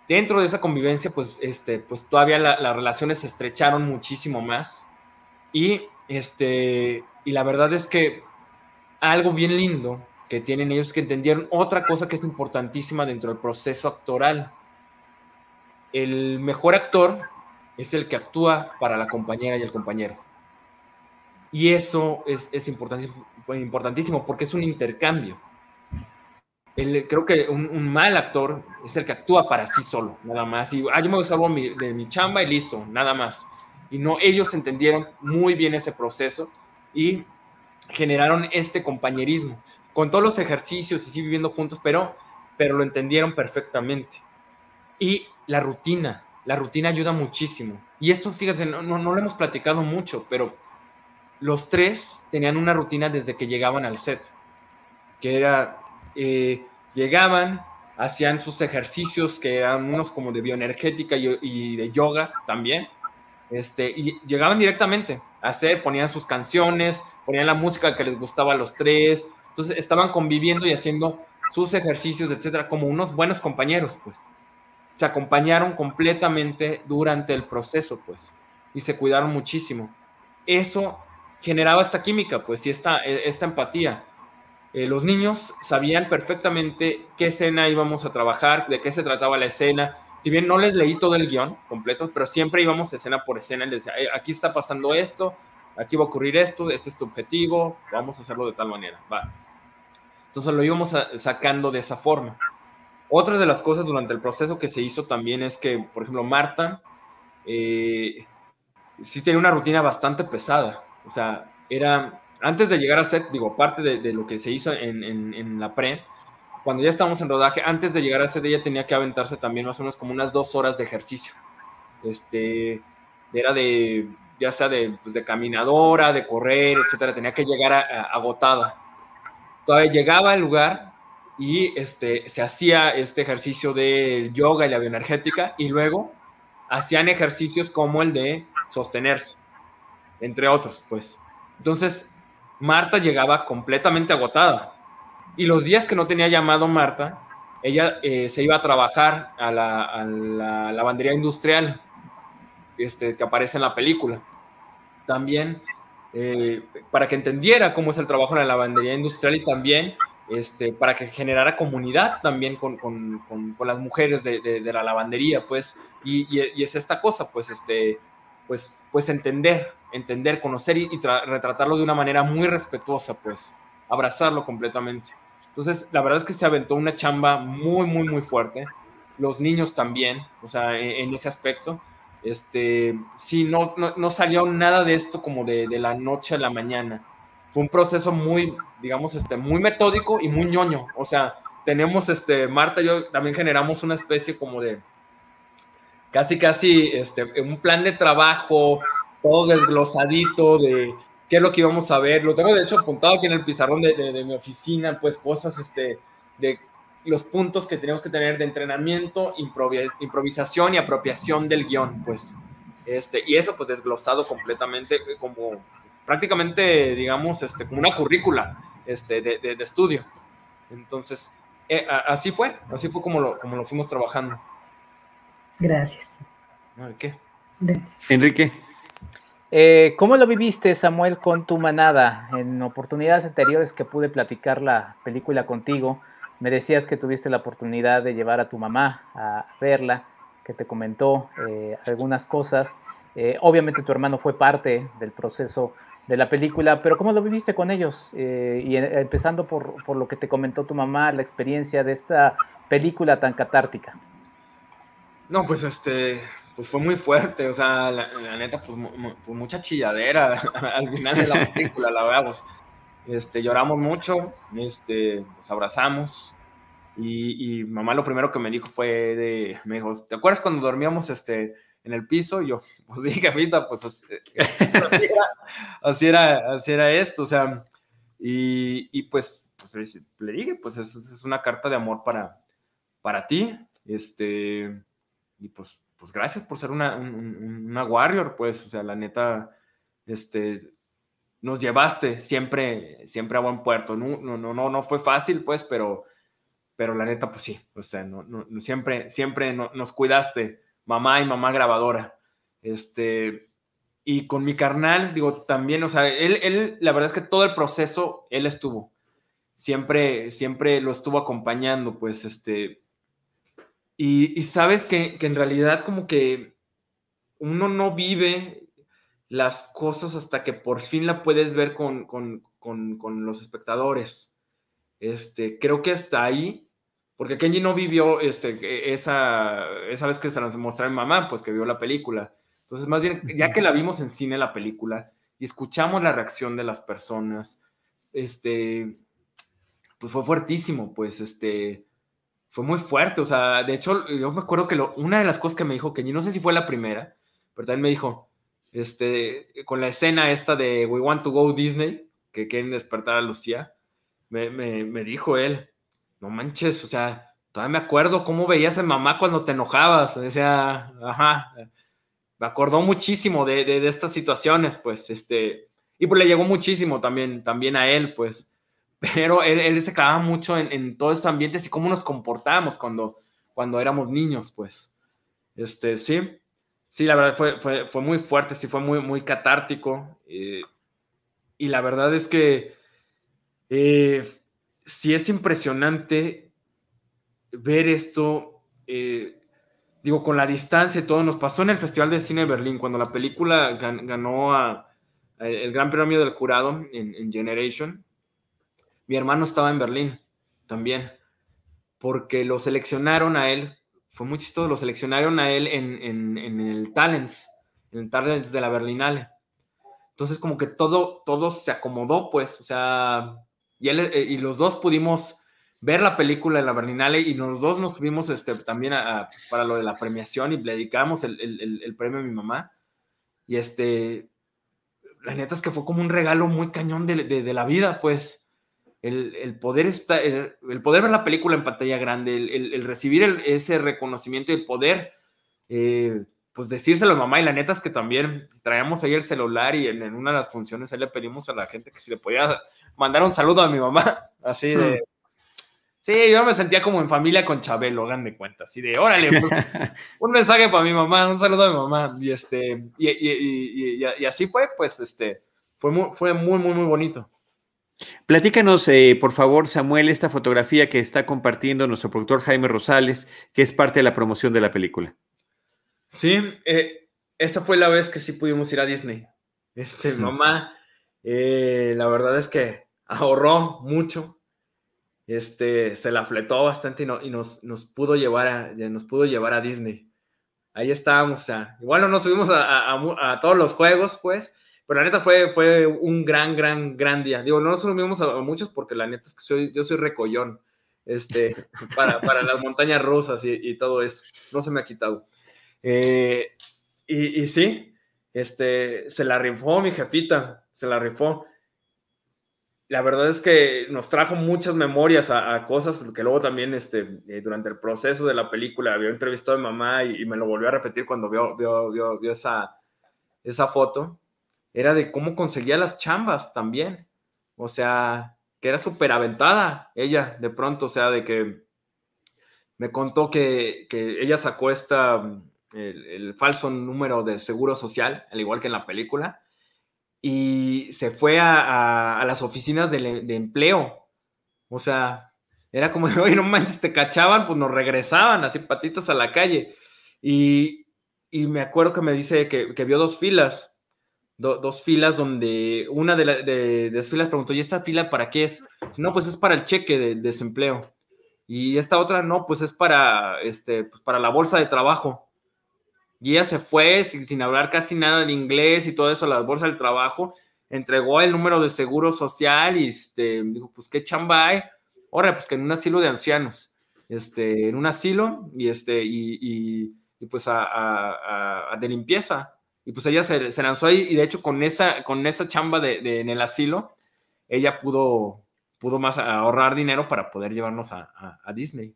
dentro de esa convivencia, pues, este, pues todavía las relaciones se estrecharon muchísimo más. Y, este, y la verdad es que algo bien lindo que tienen ellos que entendieron otra cosa que es importantísima dentro del proceso actoral. El mejor actor es el que actúa para la compañera y el compañero. Y eso es, es importantísimo, importantísimo porque es un intercambio creo que un, mal actor es el que actúa para sí solo, nada más. Y ah, yo me salvo de mi chamba y listo, nada más. Y no, ellos entendieron muy bien ese proceso y generaron este compañerismo con todos los ejercicios y sí viviendo juntos, pero, pero lo entendieron perfectamente. Y la rutina, la rutina ayuda muchísimo. Y esto, fíjate, no, no, lo hemos platicado mucho, pero los tres tenían una rutina desde que llegaban al set, que era eh, llegaban, hacían sus ejercicios, que eran unos como de bioenergética y, de yoga también, este, y llegaban directamente a hacer, ponían sus canciones, ponían la música que les gustaba a los tres, entonces estaban conviviendo y haciendo sus ejercicios, etcétera, como unos buenos compañeros, pues. Se acompañaron completamente durante el proceso, pues, y se cuidaron muchísimo. Eso generaba esta química, pues, y esta, esta empatía. Eh, los niños sabían perfectamente qué escena íbamos a trabajar, de qué se trataba la escena, si bien no les leí todo el guion completo, pero siempre íbamos escena por escena les decía, aquí está pasando esto, aquí va a ocurrir esto, este es tu objetivo, vamos a hacerlo de tal manera. Va. Entonces lo íbamos sacando de esa forma. Otra de las cosas durante el proceso que se hizo también es que, por ejemplo, Marta eh, sí tenía una rutina bastante pesada. O sea, era, antes de llegar a set, digo, parte de, lo que se hizo en, en, la pre, cuando ya estábamos en rodaje, antes de llegar a set, ella tenía que aventarse también más o menos como unas dos horas de ejercicio. Este, era de, ya sea de, pues, de caminadora, de correr, etcétera, tenía que llegar agotada. Todavía llegaba al lugar y este, se hacía este ejercicio de yoga y la bioenergética y luego hacían ejercicios como el de sostenerse, entre otros, pues. Entonces, Marta llegaba completamente agotada. Y los días que no tenía llamado Marta, ella eh, se iba a trabajar a la, lavandería industrial este, que aparece en la película. También eh, para que entendiera cómo es el trabajo en la lavandería industrial y también este, para que generara comunidad también con, con, con, las mujeres de, la lavandería, pues, y, y, es esta cosa, pues, este, pues, pues entender, entender, conocer y, retratarlo de una manera muy respetuosa, pues, abrazarlo completamente. Entonces, la verdad es que se aventó una chamba muy, muy, muy fuerte. Los niños también, o sea, en, en ese aspecto. Este, sí, no, no, no, salió nada de esto como de, de la noche a la mañana fue un proceso muy, digamos, este, muy metódico y muy ñoño. O sea, tenemos, este, Marta y yo también generamos una especie como de, casi, casi, este, un plan de trabajo, todo desglosadito de qué es lo que íbamos a ver. Lo tengo, de hecho, apuntado aquí en el pizarrón de, de, mi oficina, pues cosas, este, de los puntos que tenemos que tener de entrenamiento, improvisación y apropiación del guion, pues. Este, y eso, pues, desglosado completamente como prácticamente, digamos, este, como una currícula este, de, de, estudio. Entonces, eh, así fue, así fue como lo, como lo fuimos trabajando. Gracias. ¿Qué? Enrique. Eh, ¿Cómo lo viviste, Samuel, con tu manada? En oportunidades anteriores que pude platicar la película contigo, me decías que tuviste la oportunidad de llevar a tu mamá a verla, que te comentó eh, algunas cosas. obviamente tu hermano fue parte del proceso de la película, pero ¿cómo lo viviste con ellos? Eh, y empezando por, por, lo que te comentó tu mamá, la experiencia de esta película tan catártica. No, pues este, pues fue muy fuerte, o sea, la, neta, pues, pues, mucha chilladera al final de la película, la pues, este, lloramos mucho, este, nos abrazamos, y, y, mamá lo primero que me dijo fue de, me dijo, ¿te acuerdas cuando dormíamos, este, en el piso, y yo, pues dije, ahorita, pues así, era, así, era, esto, o sea, y, y pues, pues, le dije, pues es, es, una carta de amor para, para ti, este, y pues, pues gracias por ser una, una warrior, pues, o sea, la neta, este, nos llevaste siempre, siempre a buen puerto, no, no, no, no fue fácil, pues, pero, pero la neta, pues sí, o sea, no, no, siempre, siempre nos cuidaste, mamá y mamá grabadora. Este, y con mi carnal, digo, también, o sea, él, él, la verdad es que todo el proceso, él estuvo. Siempre, siempre lo estuvo acompañando, pues, este. Y, sabes que, en realidad, como que uno no vive las cosas hasta que por fin la puedes ver con, con, con los espectadores. Este, creo que hasta ahí porque Kenji no vivió este, esa, esa vez que se las mostró mi mamá, pues que vio la película. Entonces, más bien, ya que la vimos en cine la película y escuchamos la reacción de las personas, este, pues fue fuertísimo, pues este, fue muy fuerte. O sea, de hecho, yo me acuerdo que una de las cosas que me dijo Kenji, no sé si fue la primera, pero también me dijo, este, con la escena esta de We Want to Go Disney, que quieren despertar a Lucía, me, me, dijo él, no manches, o sea, todavía me acuerdo cómo veías a mamá cuando te enojabas, decía, ajá, me acordó muchísimo de, estas situaciones, pues, este, y pues le llegó muchísimo también, también a él, pues, pero él, se clavaba mucho en, todos esos ambientes y cómo nos comportábamos cuando, cuando éramos niños, pues, este, sí, sí, la verdad fue, fue, muy fuerte, sí, fue muy, muy catártico, eh, y la verdad es que eh, sí es impresionante ver esto. Eh, digo, con la distancia y todo, nos pasó en el Festival de Cine de Berlín, cuando la película ganó a, el Gran Premio del Jurado en, Generation. Mi hermano estaba en Berlín también, porque lo seleccionaron a él, fue muy chistoso, lo seleccionaron a él en, el Talents, en el Talents de la Berlinale. Entonces, como que todo, todo se acomodó, pues, o sea, y, él, eh, y los dos pudimos ver la película de la Berlinale y los dos nos subimos este, también pues, para lo de la premiación y le dedicamos el, el, premio a mi mamá. Y este, la neta es que fue como un regalo muy cañón de, de, la vida, pues. El, poder estar, el, poder ver la película en pantalla grande, el, recibir ese reconocimiento y el poder eh, pues decírselo a mamá y la neta es que también traíamos ahí el celular y en, una de las funciones ahí le pedimos a la gente que si le podía mandar un saludo a mi mamá, así de. Sí, yo me sentía como en familia con Chabelo, hagan de cuenta, así de, órale, pues, un mensaje para mi mamá, un saludo a mi mamá, y este, y, así fue, pues, este, fue muy, fue muy, muy, muy bonito. Platícanos, eh, por favor, Samuel, esta fotografía que está compartiendo nuestro productor Jaime Rosales, que es parte de la promoción de la película. Sí, eh, esa fue la vez que sí pudimos ir a Disney. Este, mamá, eh, la verdad es que ahorró mucho, este, se la fletó bastante y, y nos, nos, pudo llevar a, nos pudo llevar a Disney. Ahí estábamos, o sea, igual no nos subimos a, todos los juegos, pues, pero la neta fue, fue un gran, gran, gran día. Digo, no nos subimos a, muchos porque la neta es que soy, yo soy recollón, este, para, para las montañas rusas y, y, todo eso. No se me ha quitado. Eh, y, y sí, este, se la rifó mi jefita, se la rifó la verdad es que nos trajo muchas memorias a, cosas, porque luego también este, eh, durante el proceso de la película había entrevistado a mi mamá y, me lo volvió a repetir cuando vio, vio, vio, esa, esa foto, era de cómo conseguía las chambas también. O sea, que era súper aventada ella de pronto, o sea, de que me contó que, que ella sacó esta, el, el falso número de seguro social, al igual que en la película y se fue a, las oficinas de, empleo. O sea, era como de, oye, no manches, te cachaban, pues nos regresaban así patitas a la calle. Y, me acuerdo que me dice que, vio dos filas, dos filas donde una de, de, las filas preguntó, ¿y esta fila para qué es? No, pues es para el cheque del desempleo. Y esta otra, no, pues es para, este, pues para la bolsa de trabajo. Y ella se fue sin, hablar casi nada de inglés y todo eso la bolsa del trabajo, entregó el número de seguro social y este, dijo, pues qué chamba hay. Ahora, pues que en un asilo de ancianos, este, en un asilo y, este, y, pues a, de limpieza. Y pues ella se, lanzó ahí y de hecho con esa, con esa chamba de, en el asilo, ella pudo, pudo más ahorrar dinero para poder llevarnos a, Disney.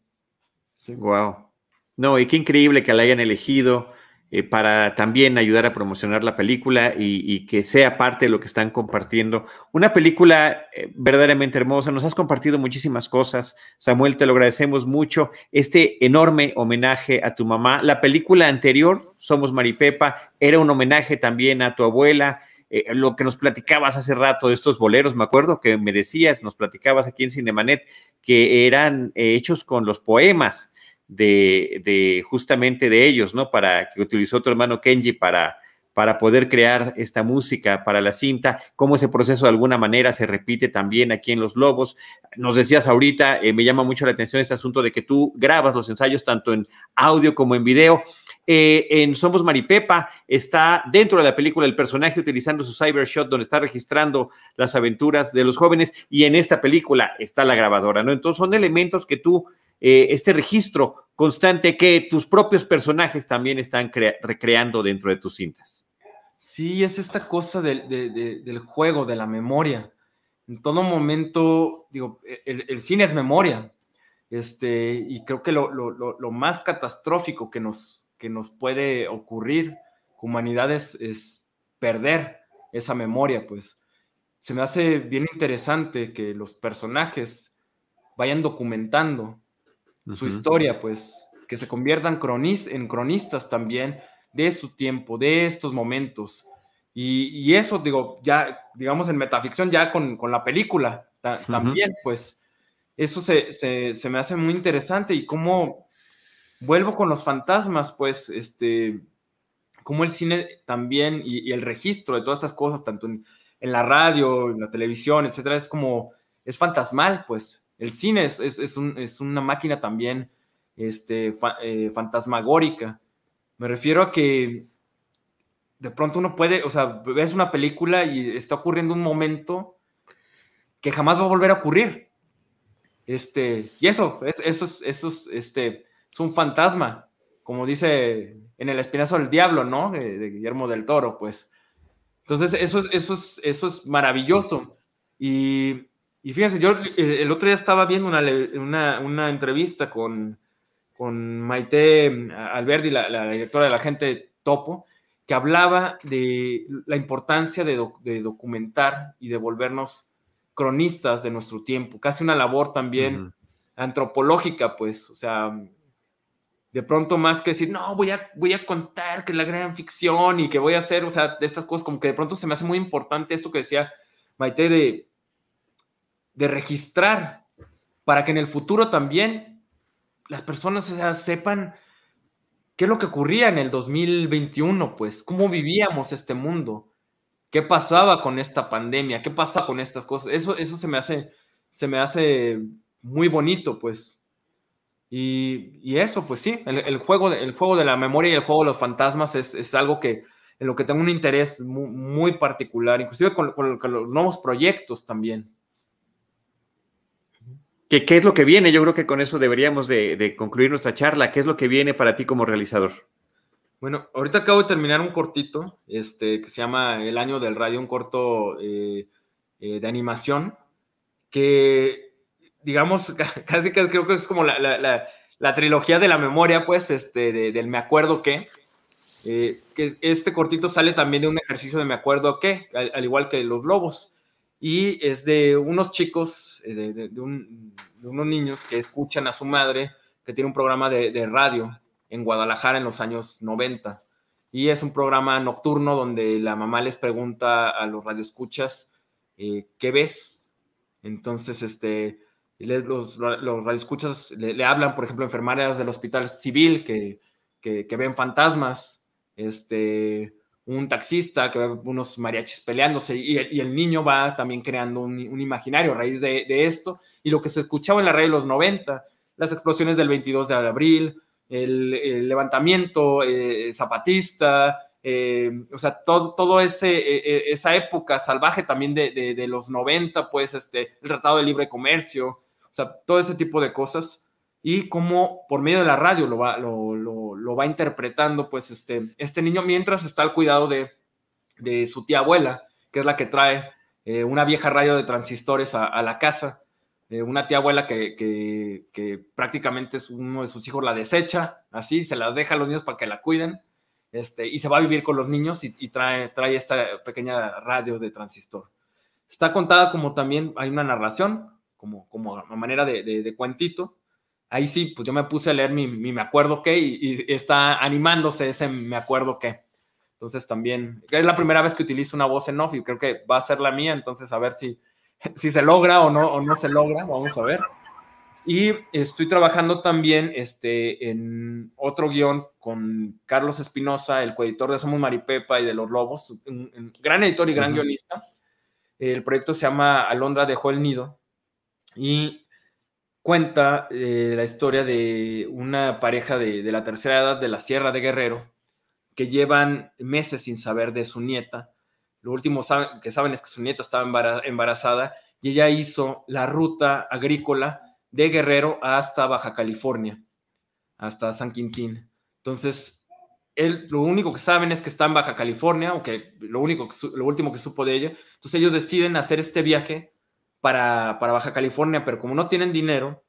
Sí. Wow. No, y qué increíble que la hayan elegido. Eh, para también ayudar a promocionar la película y, que sea parte de lo que están compartiendo. Una película eh, verdaderamente hermosa, nos has compartido muchísimas cosas. Samuel, te lo agradecemos mucho. Este enorme homenaje a tu mamá. La película anterior, Somos Maripepa, era un homenaje también a tu abuela. Eh, lo que nos platicabas hace rato de estos boleros, me acuerdo que me decías, nos platicabas aquí en Cinemanet, que eran hechos con los poemas de, justamente de ellos, ¿no? Para que utilizó tu hermano Kenji para, para poder crear esta música para la cinta, cómo ese proceso de alguna manera se repite también aquí en Los Lobos. Nos decías ahorita, eh, me llama mucho la atención este asunto de que tú grabas los ensayos tanto en audio como en video. Eh, en Somos Maripepa está dentro de la película el personaje utilizando su Cybershot donde está registrando las aventuras de los jóvenes y en esta película está la grabadora, ¿no? Entonces son elementos que tú eh, este registro constante que tus propios personajes también están recreando dentro de tus cintas. Sí, es esta cosa del juego, de la memoria. En todo momento, digo, el, cine es memoria. Este, y creo que lo, más catastrófico que nos, que nos puede ocurrir humanidad es, es perder esa memoria, pues. Se me hace bien interesante que los personajes vayan documentando su historia, pues, que se conviertan en cronistas también de su tiempo, de estos momentos. Y, eso, digo, ya, digamos, en metaficción, ya con, la película también, pues, eso se, me hace muy interesante y cómo, vuelvo con los fantasmas, pues, este, como el cine también y, el registro de todas estas cosas, tanto en, la radio, en la televisión, etcétera, es como, es fantasmal, pues. El cine es, es, una máquina también este, eh, fantasmagórica. Me refiero a que de pronto uno puede, o sea, ves una película y está ocurriendo un momento que jamás va a volver a ocurrir. Este, y eso, es, eso, es, eso es, este, es un fantasma, como dice en El Espinazo del Diablo, ¿no? De, Guillermo del Toro, pues. Entonces, eso es, eso es, eso es maravilloso. Y, y fíjense, yo eh, el otro día estaba viendo una, una, entrevista con, con Maite Alberdi, la, la directora de la gente Topo, que hablaba de la importancia de, documentar y de volvernos cronistas de nuestro tiempo, casi una labor también antropológica, pues, o sea, de pronto más que decir, no, voy a, voy a contar que la gran ficción y que voy a hacer, o sea, de estas cosas, como que de pronto se me hace muy importante esto que decía Maite de, de registrar para que en el futuro también las personas o sepan qué es lo que ocurría en el 2021, pues, cómo vivíamos este mundo, qué pasaba con esta pandemia, qué pasaba con estas cosas. Eso, eso se me hace, se me hace muy bonito, pues. Y, eso, pues sí, el, juego de, juego de la memoria y el juego de los fantasmas es, algo que en lo que tengo un interés muy, particular, inclusive con los nuevos proyectos también. ¿Qué, es lo que viene? Yo creo que con eso deberíamos de, concluir nuestra charla. ¿Qué es lo que viene para ti como realizador? Bueno, ahorita acabo de terminar un cortito este, que se llama El Año del Radio, un corto eh, eh, de animación que, digamos, casi que creo que es como la, trilogía de la memoria, pues, este, del me acuerdo que, eh, que este cortito sale también de un ejercicio de me acuerdo que, al igual que Los Lobos y es de unos chicos, eh, de, unos niños que escuchan a su madre, que tiene un programa de, radio en Guadalajara en los años 90. Y es un programa nocturno donde la mamá les pregunta a los radioescuchas, eh, ¿qué ves? Entonces, este, los, los radioescuchas le, hablan, por ejemplo, enfermeras del hospital civil que, que, que ven fantasmas, este, un taxista que ve unos mariachis peleándose y, el niño va también creando un, imaginario a raíz de, esto. Y lo que se escuchaba en la radio de los 90, las explosiones del 22 de abril, el, levantamiento eh, zapatista, eh, o sea, todo, todo ese, e, e, esa época salvaje también de, los 90, pues este, el Tratado de Libre Comercio, o sea, todo ese tipo de cosas y cómo por medio de la radio lo va, lo, va interpretando pues este, este niño mientras está al cuidado de, su tía abuela, que es la que trae eh, una vieja radio de transistores a, la casa, eh, una tía abuela que, prácticamente es uno de sus hijos la desecha, así, se las deja a los niños para que la cuiden, este, y se va a vivir con los niños y, trae, trae esta pequeña radio de transistor. Está contada como también hay una narración, como, como a manera de, de cuentito, ahí sí, pues yo me puse a leer mi, me acuerdo qué y, está animándose ese me acuerdo qué. Entonces también, es la primera vez que utilizo una voz en off y creo que va a ser la mía, entonces a ver si, si se logra o no, o no se logra, vamos a ver. Y estoy trabajando también este, en otro guion con Carlos Espinosa, el coeditor de Somos Maripepa y de Los Lobos, un, gran editor y gran guionista. El proyecto se llama Alondra dejó el nido y cuenta eh, la historia de una pareja de, la tercera edad de la Sierra de Guerrero que llevan meses sin saber de su nieta. Lo último que saben es que su nieta estaba embarazada y ella hizo la ruta agrícola de Guerrero hasta Baja California, hasta San Quintín. Entonces, él, lo único que saben es que está en Baja California, aunque lo, único lo último que supo de ella. Entonces ellos deciden hacer este viaje para, Baja California, pero como no tienen dinero,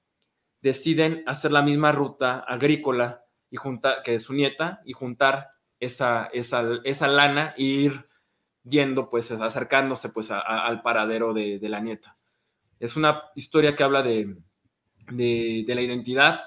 deciden hacer la misma ruta agrícola y juntar, que su nieta y juntar esa, esa, esa lana e ir yendo, pues acercándose pues al paradero de, la nieta. Es una historia que habla de, la identidad,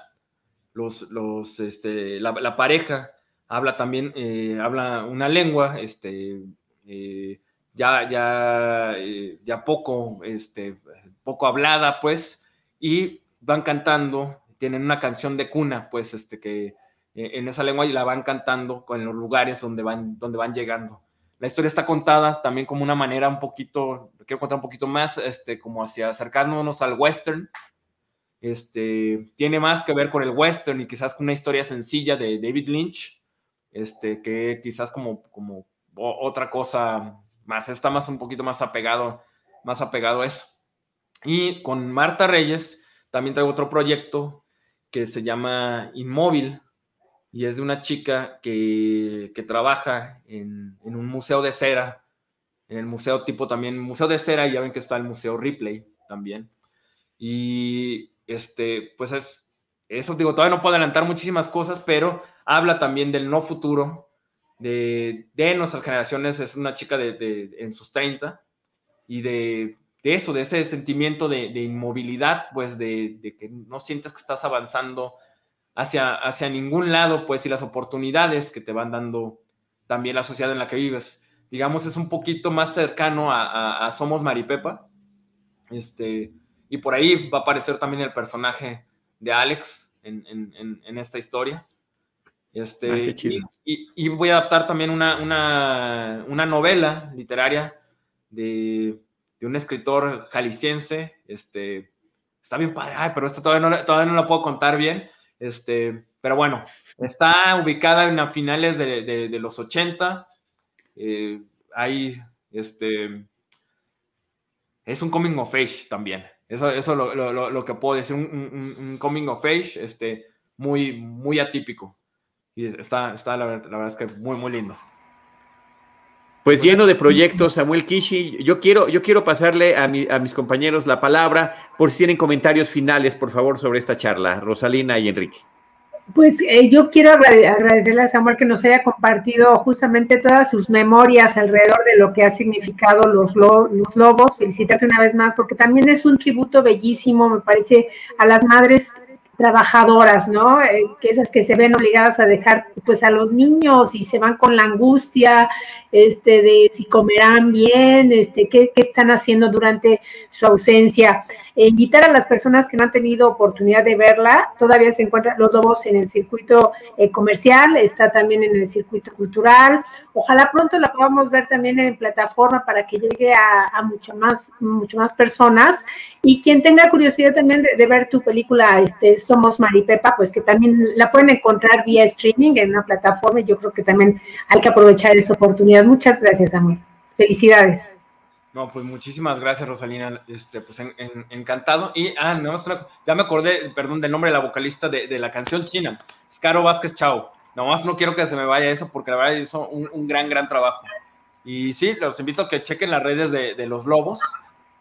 los, los, este, la, pareja habla también, eh, habla una lengua, este, eh, ya, ya, eh, ya poco, este, poco hablada, pues, y van cantando, tienen una canción de cuna, pues, este, que eh, en esa lengua y la van cantando en los lugares donde van, donde van llegando. La historia está contada también como una manera un poquito, quiero contar un poquito más, este, como hacia acercándonos al western. Este, tiene más que ver con el western y quizás con una historia sencilla de David Lynch, este, que quizás como, como otra cosa más, está más un poquito más apegado, más apegado a eso. Y con Marta Reyes también traigo otro proyecto que se llama Inmóvil y es de una chica que, que trabaja en, en, un museo de cera, en el museo tipo también, museo de cera, y ya ven que está el museo Ripley también. Y este, pues es, eso digo, todavía no puedo adelantar muchísimas cosas, pero habla también del no futuro de, de nuestras generaciones, es una chica de, de en sus 30 y de de eso, de ese sentimiento de, inmovilidad, pues de, que no sientes que estás avanzando hacia, hacia ningún lado, pues y las oportunidades que te van dando también la sociedad en la que vives. Digamos, es un poquito más cercano a, Somos Maripepa. Este, y por ahí va a aparecer también el personaje de Alex en, esta historia. Este, ah, y, voy a adaptar también una, una, una novela literaria de de un escritor jalisciense, este, está bien padre, pero esta todavía no, todavía no la puedo contar bien, este, pero bueno, está ubicada en a finales de, los 80, eh, hay, este, es un coming of age también, eso es eso lo, lo, lo, que puedo decir, un, coming of age, este, muy, muy atípico, y está, está la, la verdad es que muy, muy lindo. Pues lleno de proyectos, Samuel Kishi. Yo quiero, yo quiero pasarle a, a, mis compañeros la palabra por si tienen comentarios finales, por favor, sobre esta charla, Rosalina y Enrique. Pues eh, yo quiero agradecerle a Samuel que nos haya compartido justamente todas sus memorias alrededor de lo que ha significado los, los lobos. Felicitarte una vez más porque también es un tributo bellísimo, me parece, a las madres trabajadoras, ¿no? Eh, que esas que se ven obligadas a dejar pues a los niños y se van con la angustia este de si comerán bien, este qué, qué están haciendo durante su ausencia. E invitar a las personas que no han tenido oportunidad de verla, todavía se encuentran los lobos en el circuito eh, comercial, está también en el circuito cultural. Ojalá pronto la podamos ver también en plataforma para que llegue a, mucho más, mucho personas. Y quien tenga curiosidad también de, ver tu película, este, Somos Maripepa, pues que también la pueden encontrar vía streaming en una plataforma. Yo creo que también hay que aprovechar esa oportunidad. Muchas gracias, Amor. Felicidades. No, pues muchísimas gracias, Rosalina. Este, pues encantado. Y, ah, no, ya me acordé, perdón, del nombre de la vocalista de, la canción china, Scaro Vázquez Chao. Nomás no quiero que se me vaya eso porque la verdad hizo un, gran, gran trabajo. Y sí, los invito a que chequen las redes de, los lobos,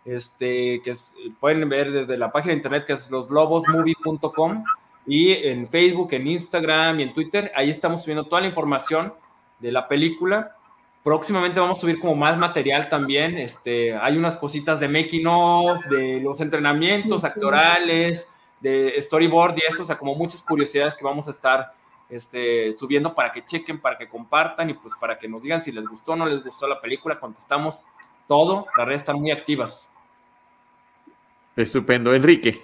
este, que pueden ver desde la página de internet que es loslobosmovie.com y en Facebook, en Instagram y en Twitter. Ahí estamos subiendo toda la información de la película Próximamente vamos a subir como más material también. Este, hay unas cositas de making of, de los entrenamientos actorales, de storyboard y eso, o sea, como muchas curiosidades que vamos a estar este, subiendo para que chequen, para que compartan y pues para que nos digan si les gustó o no les gustó la película. Contestamos todo, las redes están muy activas. Estupendo, Enrique.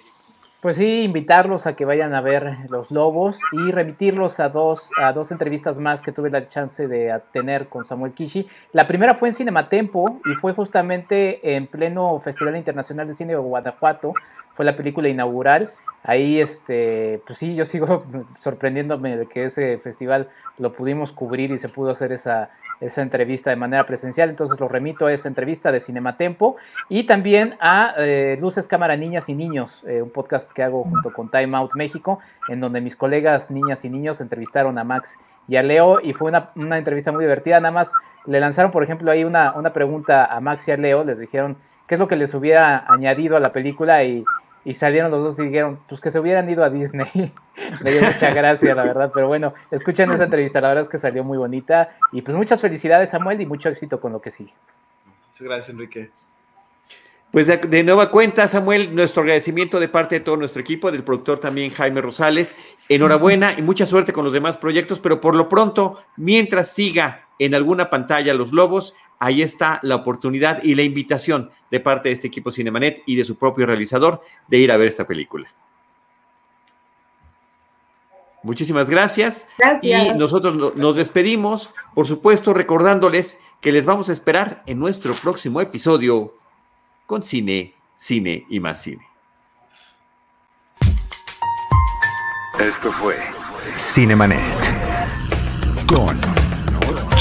Pues sí, invitarlos a que vayan a ver Los Lobos y remitirlos a dos, a dos entrevistas más que tuve la chance de tener con Samuel Kishi. La primera fue en Cinematempo y fue justamente en pleno Festival Internacional de Cine de Guanajuato. Fue la película inaugural. Ahí, este, pues sí, yo sigo sorprendiéndome de que ese festival lo pudimos cubrir y se pudo hacer esa, esa entrevista de manera presencial, entonces lo remito a esa entrevista de Cinematempo y también a eh, Luces Cámara Niñas y Niños, eh, un podcast que hago junto con Time Out México, en donde mis colegas niñas y niños entrevistaron a Max y a Leo y fue una, una entrevista muy divertida, nada más le lanzaron, por ejemplo, ahí una, una pregunta a Max y a Leo, les dijeron qué es lo que les hubiera añadido a la película y y salieron los dos y dijeron, pues que se hubieran ido a Disney. Me dio mucha gracia, la verdad, pero bueno, escuchen esa entrevista, la verdad es que salió muy bonita y pues muchas felicidades Samuel y mucho éxito con lo que sigue. Muchas gracias Enrique. Pues de, nueva cuenta, Samuel, nuestro agradecimiento de parte de todo nuestro equipo, del productor también Jaime Rosales. Enhorabuena y mucha suerte con los demás proyectos, pero por lo pronto, mientras siga en alguna pantalla Los Lobos, ahí está la oportunidad y la invitación de parte de este equipo Cinemanet y de su propio realizador de ir a ver esta película. Muchísimas gracias. Gracias. Y nosotros nos despedimos, por supuesto, recordándoles que les vamos a esperar en nuestro próximo episodio con cine, cine y más cine. Esto fue Cinemanet con